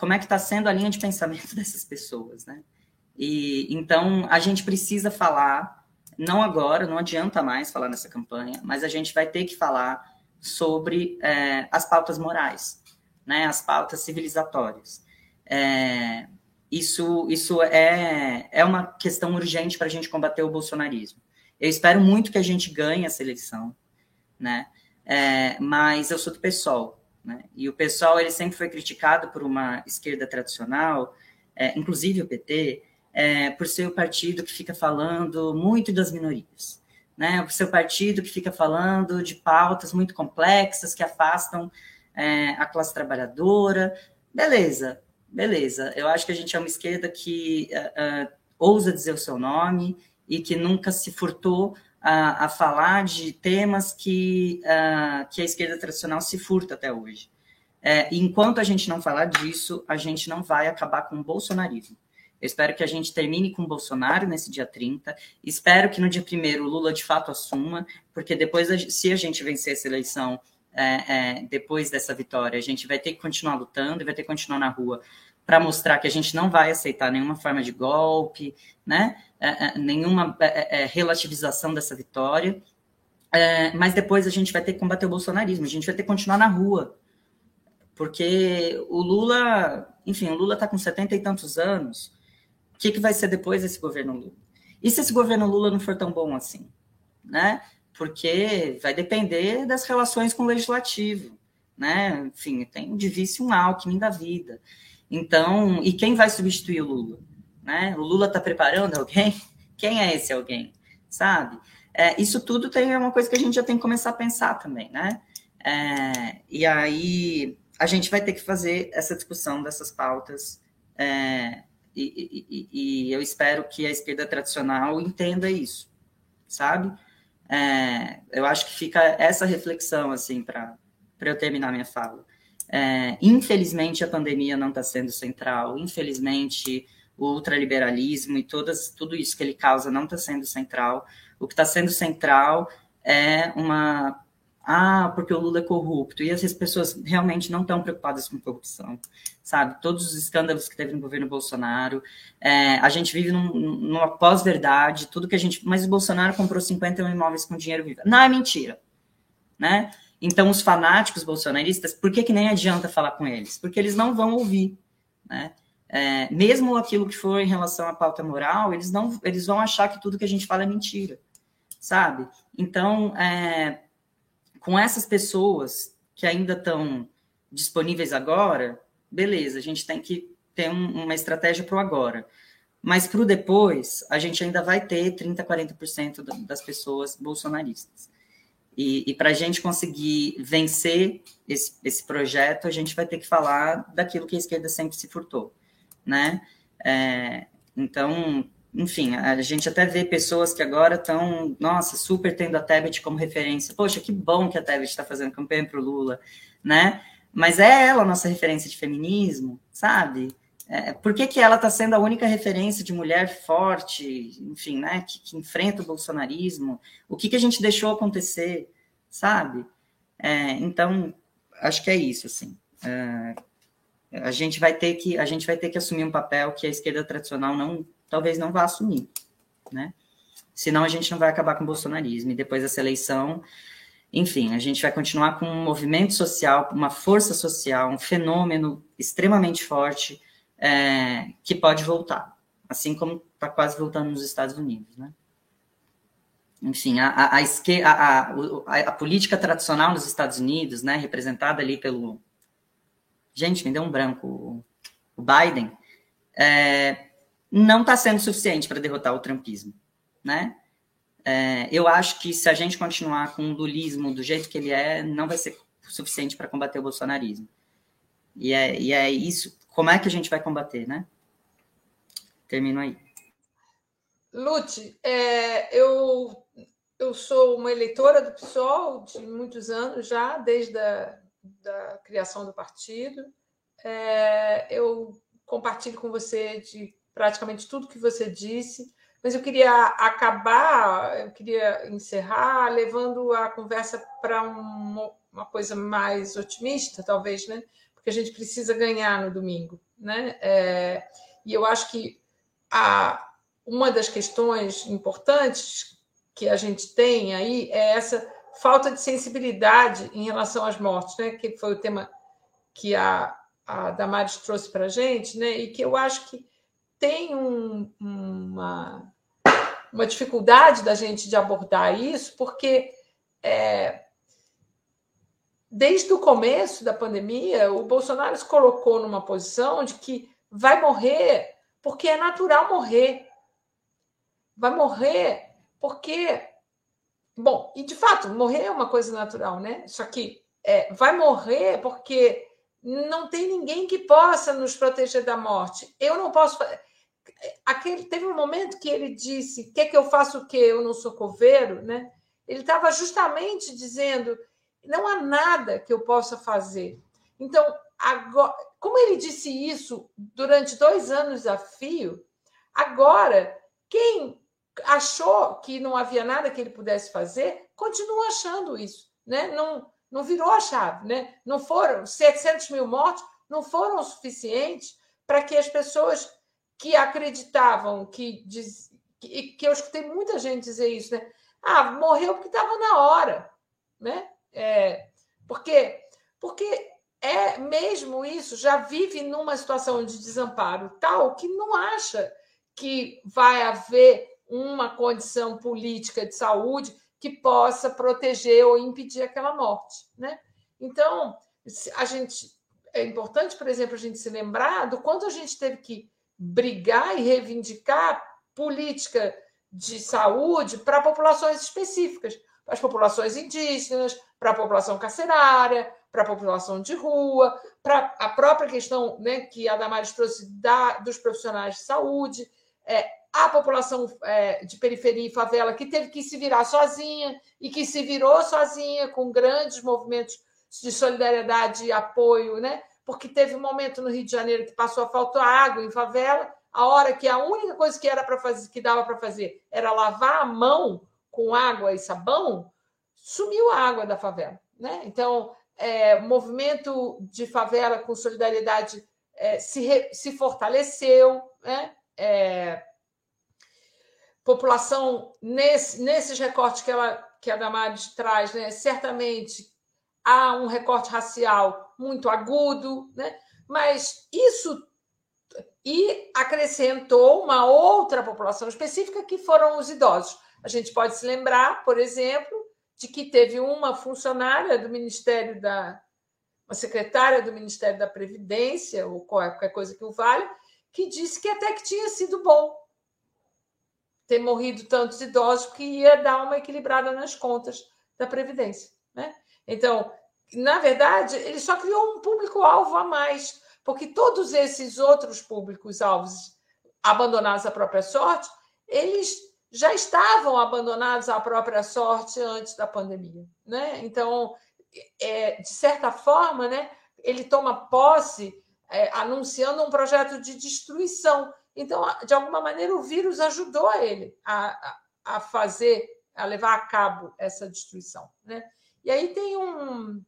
como é que está sendo a linha de pensamento dessas pessoas, né? E então a gente precisa falar, não agora, não adianta mais falar nessa campanha, mas a gente vai ter que falar sobre é, as pautas morais, né, as pautas civilizatórias. É, isso isso é, é uma questão urgente para a gente combater o bolsonarismo. Eu espero muito que a gente ganhe essa eleição, né? É, mas eu sou do PSOL, né? E o PSOL ele sempre foi criticado por uma esquerda tradicional, é, inclusive o PT, é, por ser o partido que fica falando muito das minorias né, o seu partido que fica falando de pautas muito complexas que afastam é, a classe trabalhadora. Beleza, beleza. Eu acho que a gente é uma esquerda que uh, uh, ousa dizer o seu nome e que nunca se furtou a, a falar de temas que, uh, que a esquerda tradicional se furta até hoje. É, enquanto a gente não falar disso, a gente não vai acabar com o bolsonarismo. Eu espero que a gente termine com o Bolsonaro nesse dia 30. Espero que no dia 1 o Lula de fato assuma, porque depois, se a gente vencer essa eleição, é, é, depois dessa vitória, a gente vai ter que continuar lutando e vai ter que continuar na rua para mostrar que a gente não vai aceitar nenhuma forma de golpe, né? É, é nenhuma é, relativização dessa vitória. mas depois a gente vai ter que combater o bolsonarismo, a gente vai ter que continuar na rua. Porque o Lula, enfim, o Lula está com setenta e tantos anos, que, que vai ser depois desse governo Lula? E se esse governo Lula não for tão bom assim? Né? Porque vai depender das relações com o legislativo. Né? Enfim, tem de vice um Alckmin da vida. Então, e quem vai substituir o Lula? Né? O Lula está preparando alguém? Quem é esse alguém? Sabe? É, isso tudo tem uma coisa que a gente já tem que começar a pensar também, né? É, e aí a gente vai ter que fazer essa discussão dessas pautas é, e, e, e, eu espero que a esquerda tradicional entenda isso, sabe? É, eu acho que fica essa reflexão, assim, para eu terminar minha fala. É, infelizmente, a pandemia não está sendo central, infelizmente, o ultraliberalismo e todas, tudo isso que ele causa não está sendo central. O que está sendo central é uma ah, porque o Lula é corrupto. E essas pessoas realmente não estão preocupadas com corrupção, sabe? Todos os escândalos que teve no governo Bolsonaro. É, a gente vive num, numa pós-verdade, tudo que a gente. Mas o Bolsonaro comprou 51 imóveis com dinheiro vivo. Não, é mentira. Né? Então, os fanáticos bolsonaristas, por que, que nem adianta falar com eles? Porque eles não vão ouvir. Né? É, mesmo aquilo que for em relação à pauta moral, eles, não, eles vão achar que tudo que a gente fala é mentira, sabe? Então, é, com essas pessoas que ainda estão disponíveis agora, beleza, a gente tem que ter um, uma estratégia para o agora. Mas para o depois, a gente ainda vai ter 30%, 40% das pessoas bolsonaristas. E, e para a gente conseguir vencer esse, esse, projeto, a gente vai ter que falar daquilo que a esquerda sempre se furtou, né? É, então, enfim, a gente até vê pessoas que agora estão, nossa, super tendo a Tebet como referência. Poxa, que bom que a Tebet está fazendo campanha para o Lula, né? Mas é ela a nossa referência de feminismo, sabe? É, por que, que ela está sendo a única referência de mulher forte, enfim, né, que, que enfrenta o bolsonarismo? O que, que a gente deixou acontecer, sabe? É, então, acho que é isso, assim. É, a gente vai ter que a gente vai ter que assumir um papel que a esquerda tradicional não talvez não vá assumir, né? Senão a gente não vai acabar com o bolsonarismo. E depois dessa eleição, enfim, a gente vai continuar com um movimento social, uma força social, um fenômeno extremamente forte é, que pode voltar, assim como está quase voltando nos Estados Unidos, né? Enfim, a, a, a, a, a, política tradicional nos Estados Unidos, né, representada ali pelo. Gente, me deu um branco. O Biden, é, não está sendo suficiente para derrotar o trumpismo, né? É, eu acho que se a gente continuar com o lulismo do jeito que ele é, não vai ser suficiente para combater o bolsonarismo. E é, e é isso. Como é que a gente vai combater, né? Termino aí. Lute, é, eu, eu sou uma eleitora do PSOL de muitos anos já, desde a da criação do partido. É, eu compartilho com você de praticamente tudo que você disse, mas eu queria acabar, eu queria encerrar levando a conversa para um, uma coisa mais otimista, talvez, né? Porque a gente precisa ganhar no domingo, né? É, e eu acho que a, uma das questões importantes que a gente tem aí é essa falta de sensibilidade em relação às mortes, né? Que foi o tema que a, a Damares trouxe para a gente, né? E que eu acho que tem um, uma, uma dificuldade da gente de abordar isso, porque é, desde o começo da pandemia, o Bolsonaro se colocou numa posição de que vai morrer porque é natural morrer. Vai morrer porque. Bom, e de fato, morrer é uma coisa natural, né? Só que é, vai morrer porque não tem ninguém que possa nos proteger da morte. Eu não posso aquele teve um momento que ele disse: "Quer que eu faça o quê? Eu não sou coveiro", né? Ele estava justamente dizendo: "Não há nada que eu possa fazer". Então, agora, como ele disse isso durante dois anos a fio, agora quem achou que não havia nada que ele pudesse fazer continua achando isso, né? Não não virou a chave, né? Não foram 700 mil mortos, não foram suficientes para que as pessoas que acreditavam que, diz, que, que eu escutei muita gente dizer isso, né? Ah, morreu porque estava na hora, né? É, porque, porque é mesmo isso, já vive numa situação de desamparo tal que não acha que vai haver uma condição política de saúde que possa proteger ou impedir aquela morte, né? Então, a gente é importante, por exemplo, a gente se lembrar do quanto a gente teve que brigar e reivindicar política de saúde para populações específicas, para as populações indígenas, para a população carcerária, para a população de rua, para a própria questão né, que a Damares trouxe da, dos profissionais de saúde, é, a população é, de periferia e favela que teve que se virar sozinha e que se virou sozinha com grandes movimentos de solidariedade e apoio, né? porque teve um momento no Rio de Janeiro que passou a faltar água em favela, a hora que a única coisa que era para fazer, que dava para fazer, era lavar a mão com água e sabão, sumiu a água da favela, né? Então, é, movimento de favela com solidariedade é, se, re, se fortaleceu, né? É, população nesse, nesses recortes que ela que a Damares traz, né? Certamente há um recorte racial muito agudo, né? mas isso e acrescentou uma outra população específica que foram os idosos. A gente pode se lembrar, por exemplo, de que teve uma funcionária do Ministério da uma secretária do Ministério da Previdência ou qualquer coisa que o valha, que disse que até que tinha sido bom ter morrido tantos idosos porque ia dar uma equilibrada nas contas da previdência, né? Então, na verdade, ele só criou um público-alvo a mais, porque todos esses outros públicos-alvos abandonados à própria sorte eles já estavam abandonados à própria sorte antes da pandemia. Né? Então, é, de certa forma, né, ele toma posse é, anunciando um projeto de destruição. Então, de alguma maneira, o vírus ajudou ele a, a fazer, a levar a cabo essa destruição. Né? E aí tem um,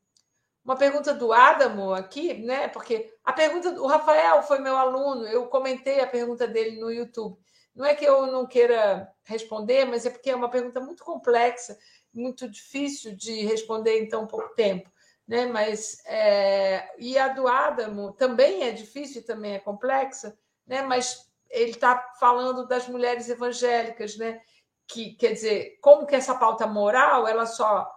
uma pergunta do Adamo aqui, né? Porque a pergunta, o Rafael foi meu aluno, eu comentei a pergunta dele no YouTube. Não é que eu não queira responder, mas é porque é uma pergunta muito complexa, muito difícil de responder em tão pouco tempo. Né? Mas é... e a do Adamo também é difícil, também é complexa, né? Mas ele está falando das mulheres evangélicas, né? Que quer dizer, como que essa pauta moral ela só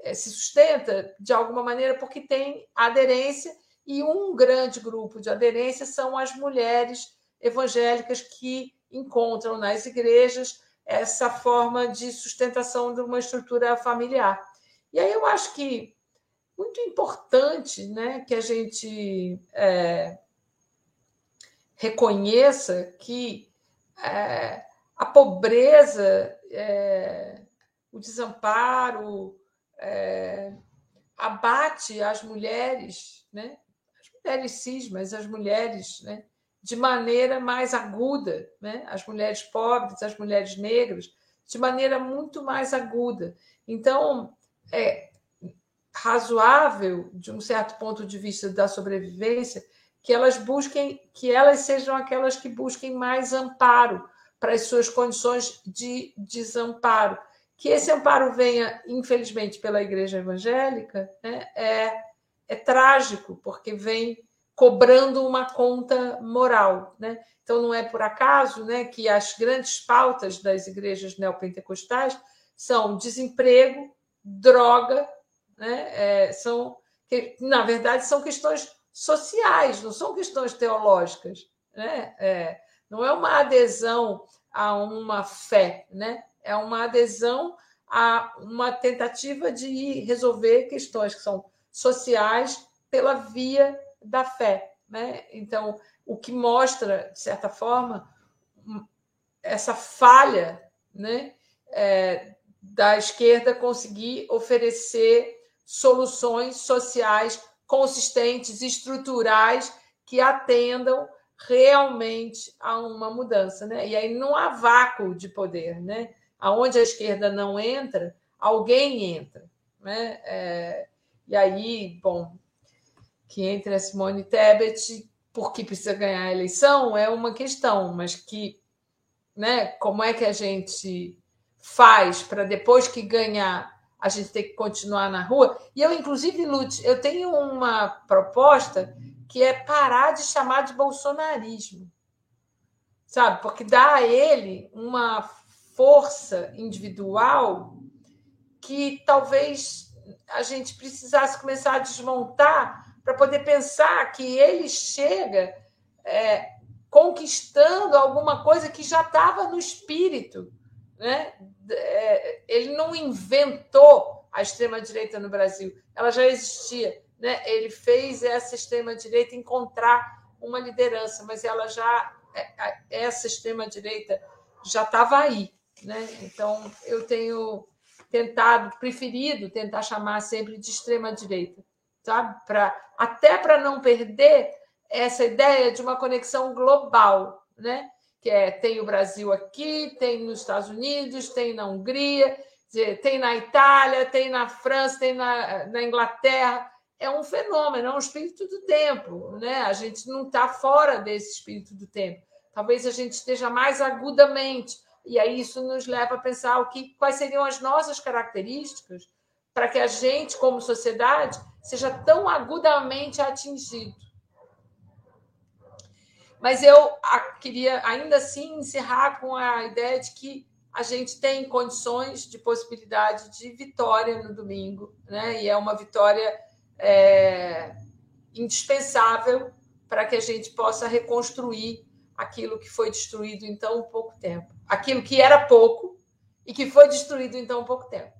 é, se sustenta de alguma maneira porque tem aderência e um grande grupo de aderência são as mulheres evangélicas que encontram nas igrejas essa forma de sustentação de uma estrutura familiar. E aí eu acho que muito importante né, que a gente é, reconheça que é, a pobreza, é, o desamparo, é, abate as mulheres, né? as mulheres cis, mas as mulheres né? de maneira mais aguda, né? as mulheres pobres, as mulheres negras, de maneira muito mais aguda. Então, é razoável, de um certo ponto de vista da sobrevivência, que elas busquem, que elas sejam aquelas que busquem mais amparo para as suas condições de desamparo. Que esse amparo venha, infelizmente, pela igreja evangélica, né, é, é trágico, porque vem cobrando uma conta moral. Né? Então, não é por acaso né, que as grandes pautas das igrejas neopentecostais são desemprego, droga, né? É, são, que, na verdade, são questões sociais, não são questões teológicas. Né? É, não é uma adesão a uma fé, né? é uma adesão a uma tentativa de resolver questões que são sociais pela via da fé. Né? Então, o que mostra, de certa forma, essa falha né, é, da esquerda conseguir oferecer soluções sociais consistentes, estruturais, que atendam realmente a uma mudança. Né? E aí não há vácuo de poder. Né? Aonde a esquerda não entra, alguém entra. Né? É, e aí, bom, que entre a Simone Tebet, porque precisa ganhar a eleição, é uma questão, mas que, né, como é que a gente faz para depois que ganhar a gente ter que continuar na rua? E eu, inclusive, Lute, eu tenho uma proposta que é parar de chamar de bolsonarismo, sabe? Porque dá a ele uma força individual que talvez a gente precisasse começar a desmontar para poder pensar que ele chega é, conquistando alguma coisa que já estava no espírito. Né? É, ele não inventou a extrema-direita no Brasil, ela já existia. Né? Ele fez essa extrema-direita encontrar uma liderança, mas ela já é, essa extrema-direita já estava aí. Né? Então, eu tenho tentado, preferido tentar chamar sempre de extrema-direita sabe? Até para não perder essa ideia de uma conexão global, né? Que é tem o Brasil aqui, tem nos Estados Unidos, tem na Hungria, tem na Itália, tem na França, tem na, na Inglaterra. É um fenômeno, é um espírito do tempo, né? A gente não está fora desse espírito do tempo. Talvez a gente esteja mais agudamente e aí isso nos leva a pensar o que, quais seriam as nossas características para que a gente, como sociedade, seja tão agudamente atingido. Mas eu queria ainda assim encerrar com a ideia de que a gente tem condições de possibilidade de vitória no domingo, né? E é uma vitória é, indispensável para que a gente possa reconstruir aquilo que foi destruído em tão pouco tempo, aquilo que era pouco e que foi destruído em tão pouco tempo.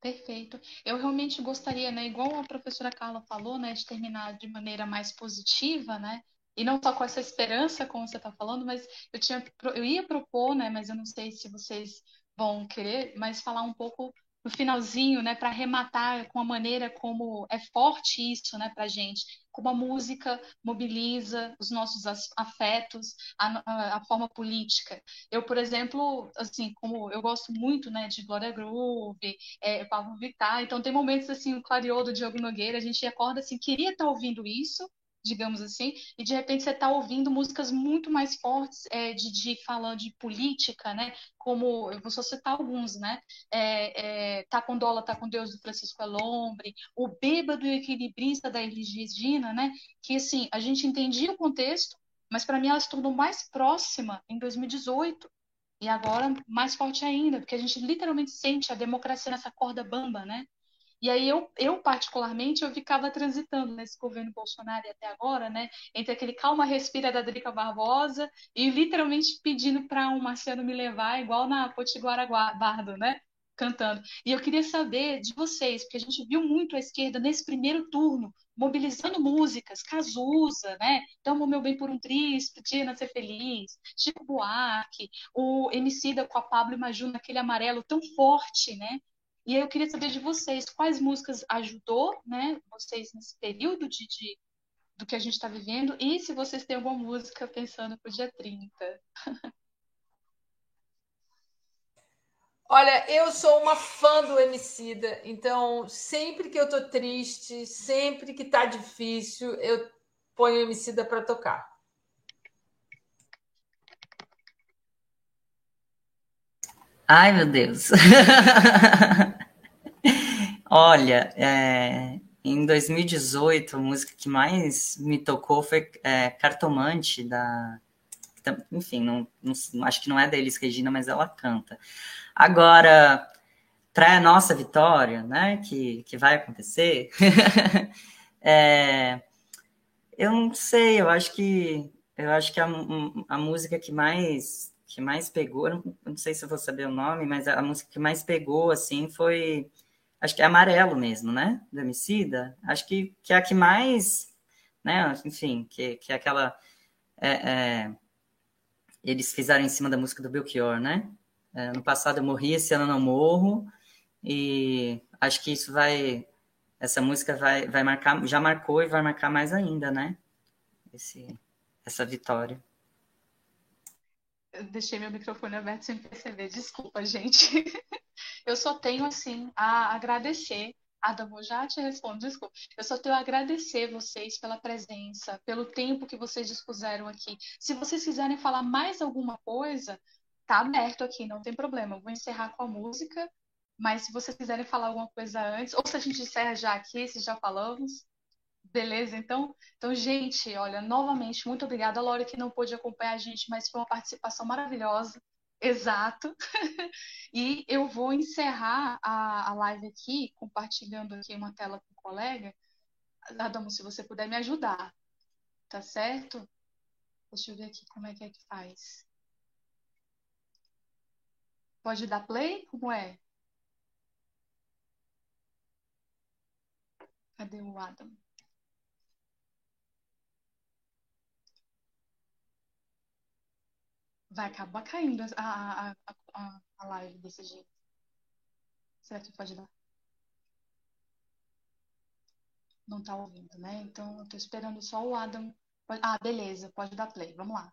Perfeito. Eu realmente gostaria, né, igual a professora Carla falou, né, de terminar de maneira mais positiva, né? e não só com essa esperança, como você está falando, mas eu tinha, eu ia propor, né, mas eu não sei se vocês vão querer, mas falar um pouco no finalzinho, né, para arrematar com a maneira como é forte isso, né, para gente, como a música mobiliza os nossos afetos, a, a, forma política. Eu, por exemplo, assim, como eu gosto muito, né, de Glória Groove, é, Pablo Vittar, então tem momentos assim, o Clareou do Diogo Nogueira, a gente acorda assim, queria estar tá ouvindo isso, digamos assim, e de repente você está ouvindo músicas muito mais fortes é, de, de falando de política, né? Como eu vou só citar alguns, né? É, é, tá com dólar, tá com Deus do Francisco Elombre, o Bêbado e Equilibrista da Elis Regina, né? Que assim a gente entendia o contexto, mas para mim ela se tornou mais próxima em 2018 e agora mais forte ainda, porque a gente literalmente sente a democracia nessa corda bamba, né? E aí eu, eu particularmente, eu ficava transitando nesse governo Bolsonaro até agora, né, entre aquele calma respira da Drica Barbosa e literalmente pedindo para o Marciano me levar, igual na Potiguara Bardo, né, cantando. E eu queria saber de vocês, porque a gente viu muito a esquerda nesse primeiro turno mobilizando músicas, Cazuza, né? Tamo meu bem por um triz, podia ser feliz, Chico Buarque, o Emicida com a Pablo e Maju naquele amarelo tão forte, né? E eu queria saber de vocês quais músicas ajudou, né, vocês nesse período de, de do que a gente está vivendo e se vocês têm alguma música pensando para o dia 30. Olha, eu sou uma fã do Emicida, então sempre que eu tô triste, sempre que tá difícil, eu ponho o Emicida para tocar. Ai, meu Deus. Olha, é, em 2018, a música que mais me tocou foi é, Cartomante, da. Enfim, não, não, acho que não é da Elis Regina, mas ela canta. Agora, para a nossa vitória, né, que, que vai acontecer, é, eu não sei, eu acho que eu acho que a, a música que mais que mais pegou, não, não, sei se eu vou saber o nome, mas a, música que mais pegou, assim, foi, acho que é Amarelo mesmo, né, do Emicida, acho que, que é a que mais, né, enfim, que, que é aquela, é, é, eles fizeram em cima da música do Belchior, né, é, no passado eu morri, esse ano eu não morro, e acho que isso vai, essa música vai, vai marcar, já marcou e vai marcar mais ainda, né, esse, essa vitória. Eu deixei meu microfone aberto sem perceber. Desculpa, gente. Eu só tenho, assim, a agradecer. Adamo, já te respondo, desculpa. Eu só tenho a agradecer vocês pela presença, pelo tempo que vocês dispuseram aqui. Se vocês quiserem falar mais alguma coisa, tá aberto aqui, não tem problema. Eu vou encerrar com a música, mas se vocês quiserem falar alguma coisa antes, ou se a gente encerra já aqui, se já falamos, Beleza, então, então, gente, olha, novamente, muito obrigada. A Laura que não pôde acompanhar a gente, mas foi uma participação maravilhosa. Exato. e eu vou encerrar a, a live aqui, compartilhando aqui uma tela com o colega. Adamo, se você puder me ajudar, tá certo? Deixa eu ver aqui como é que é que faz. Pode dar play? Como é? Cadê o Adam? Vai acabar caindo a, a, a, a live desse jeito. Será que pode dar? Não tá ouvindo, né? Então, eu tô esperando só o Adam. Ah, beleza, pode dar play. Vamos lá.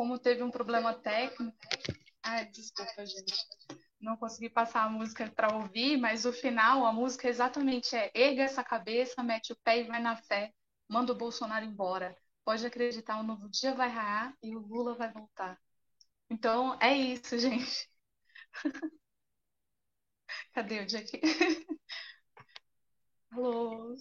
como teve um problema técnico. Ai, desculpa, gente. Não consegui passar a música para ouvir, mas o final, a música exatamente é: erga essa cabeça, mete o pé e vai na fé, manda o Bolsonaro embora. Pode acreditar, um novo dia vai raiar e o Lula vai voltar. Então, é isso, gente. Cadê o dia aqui? Alô?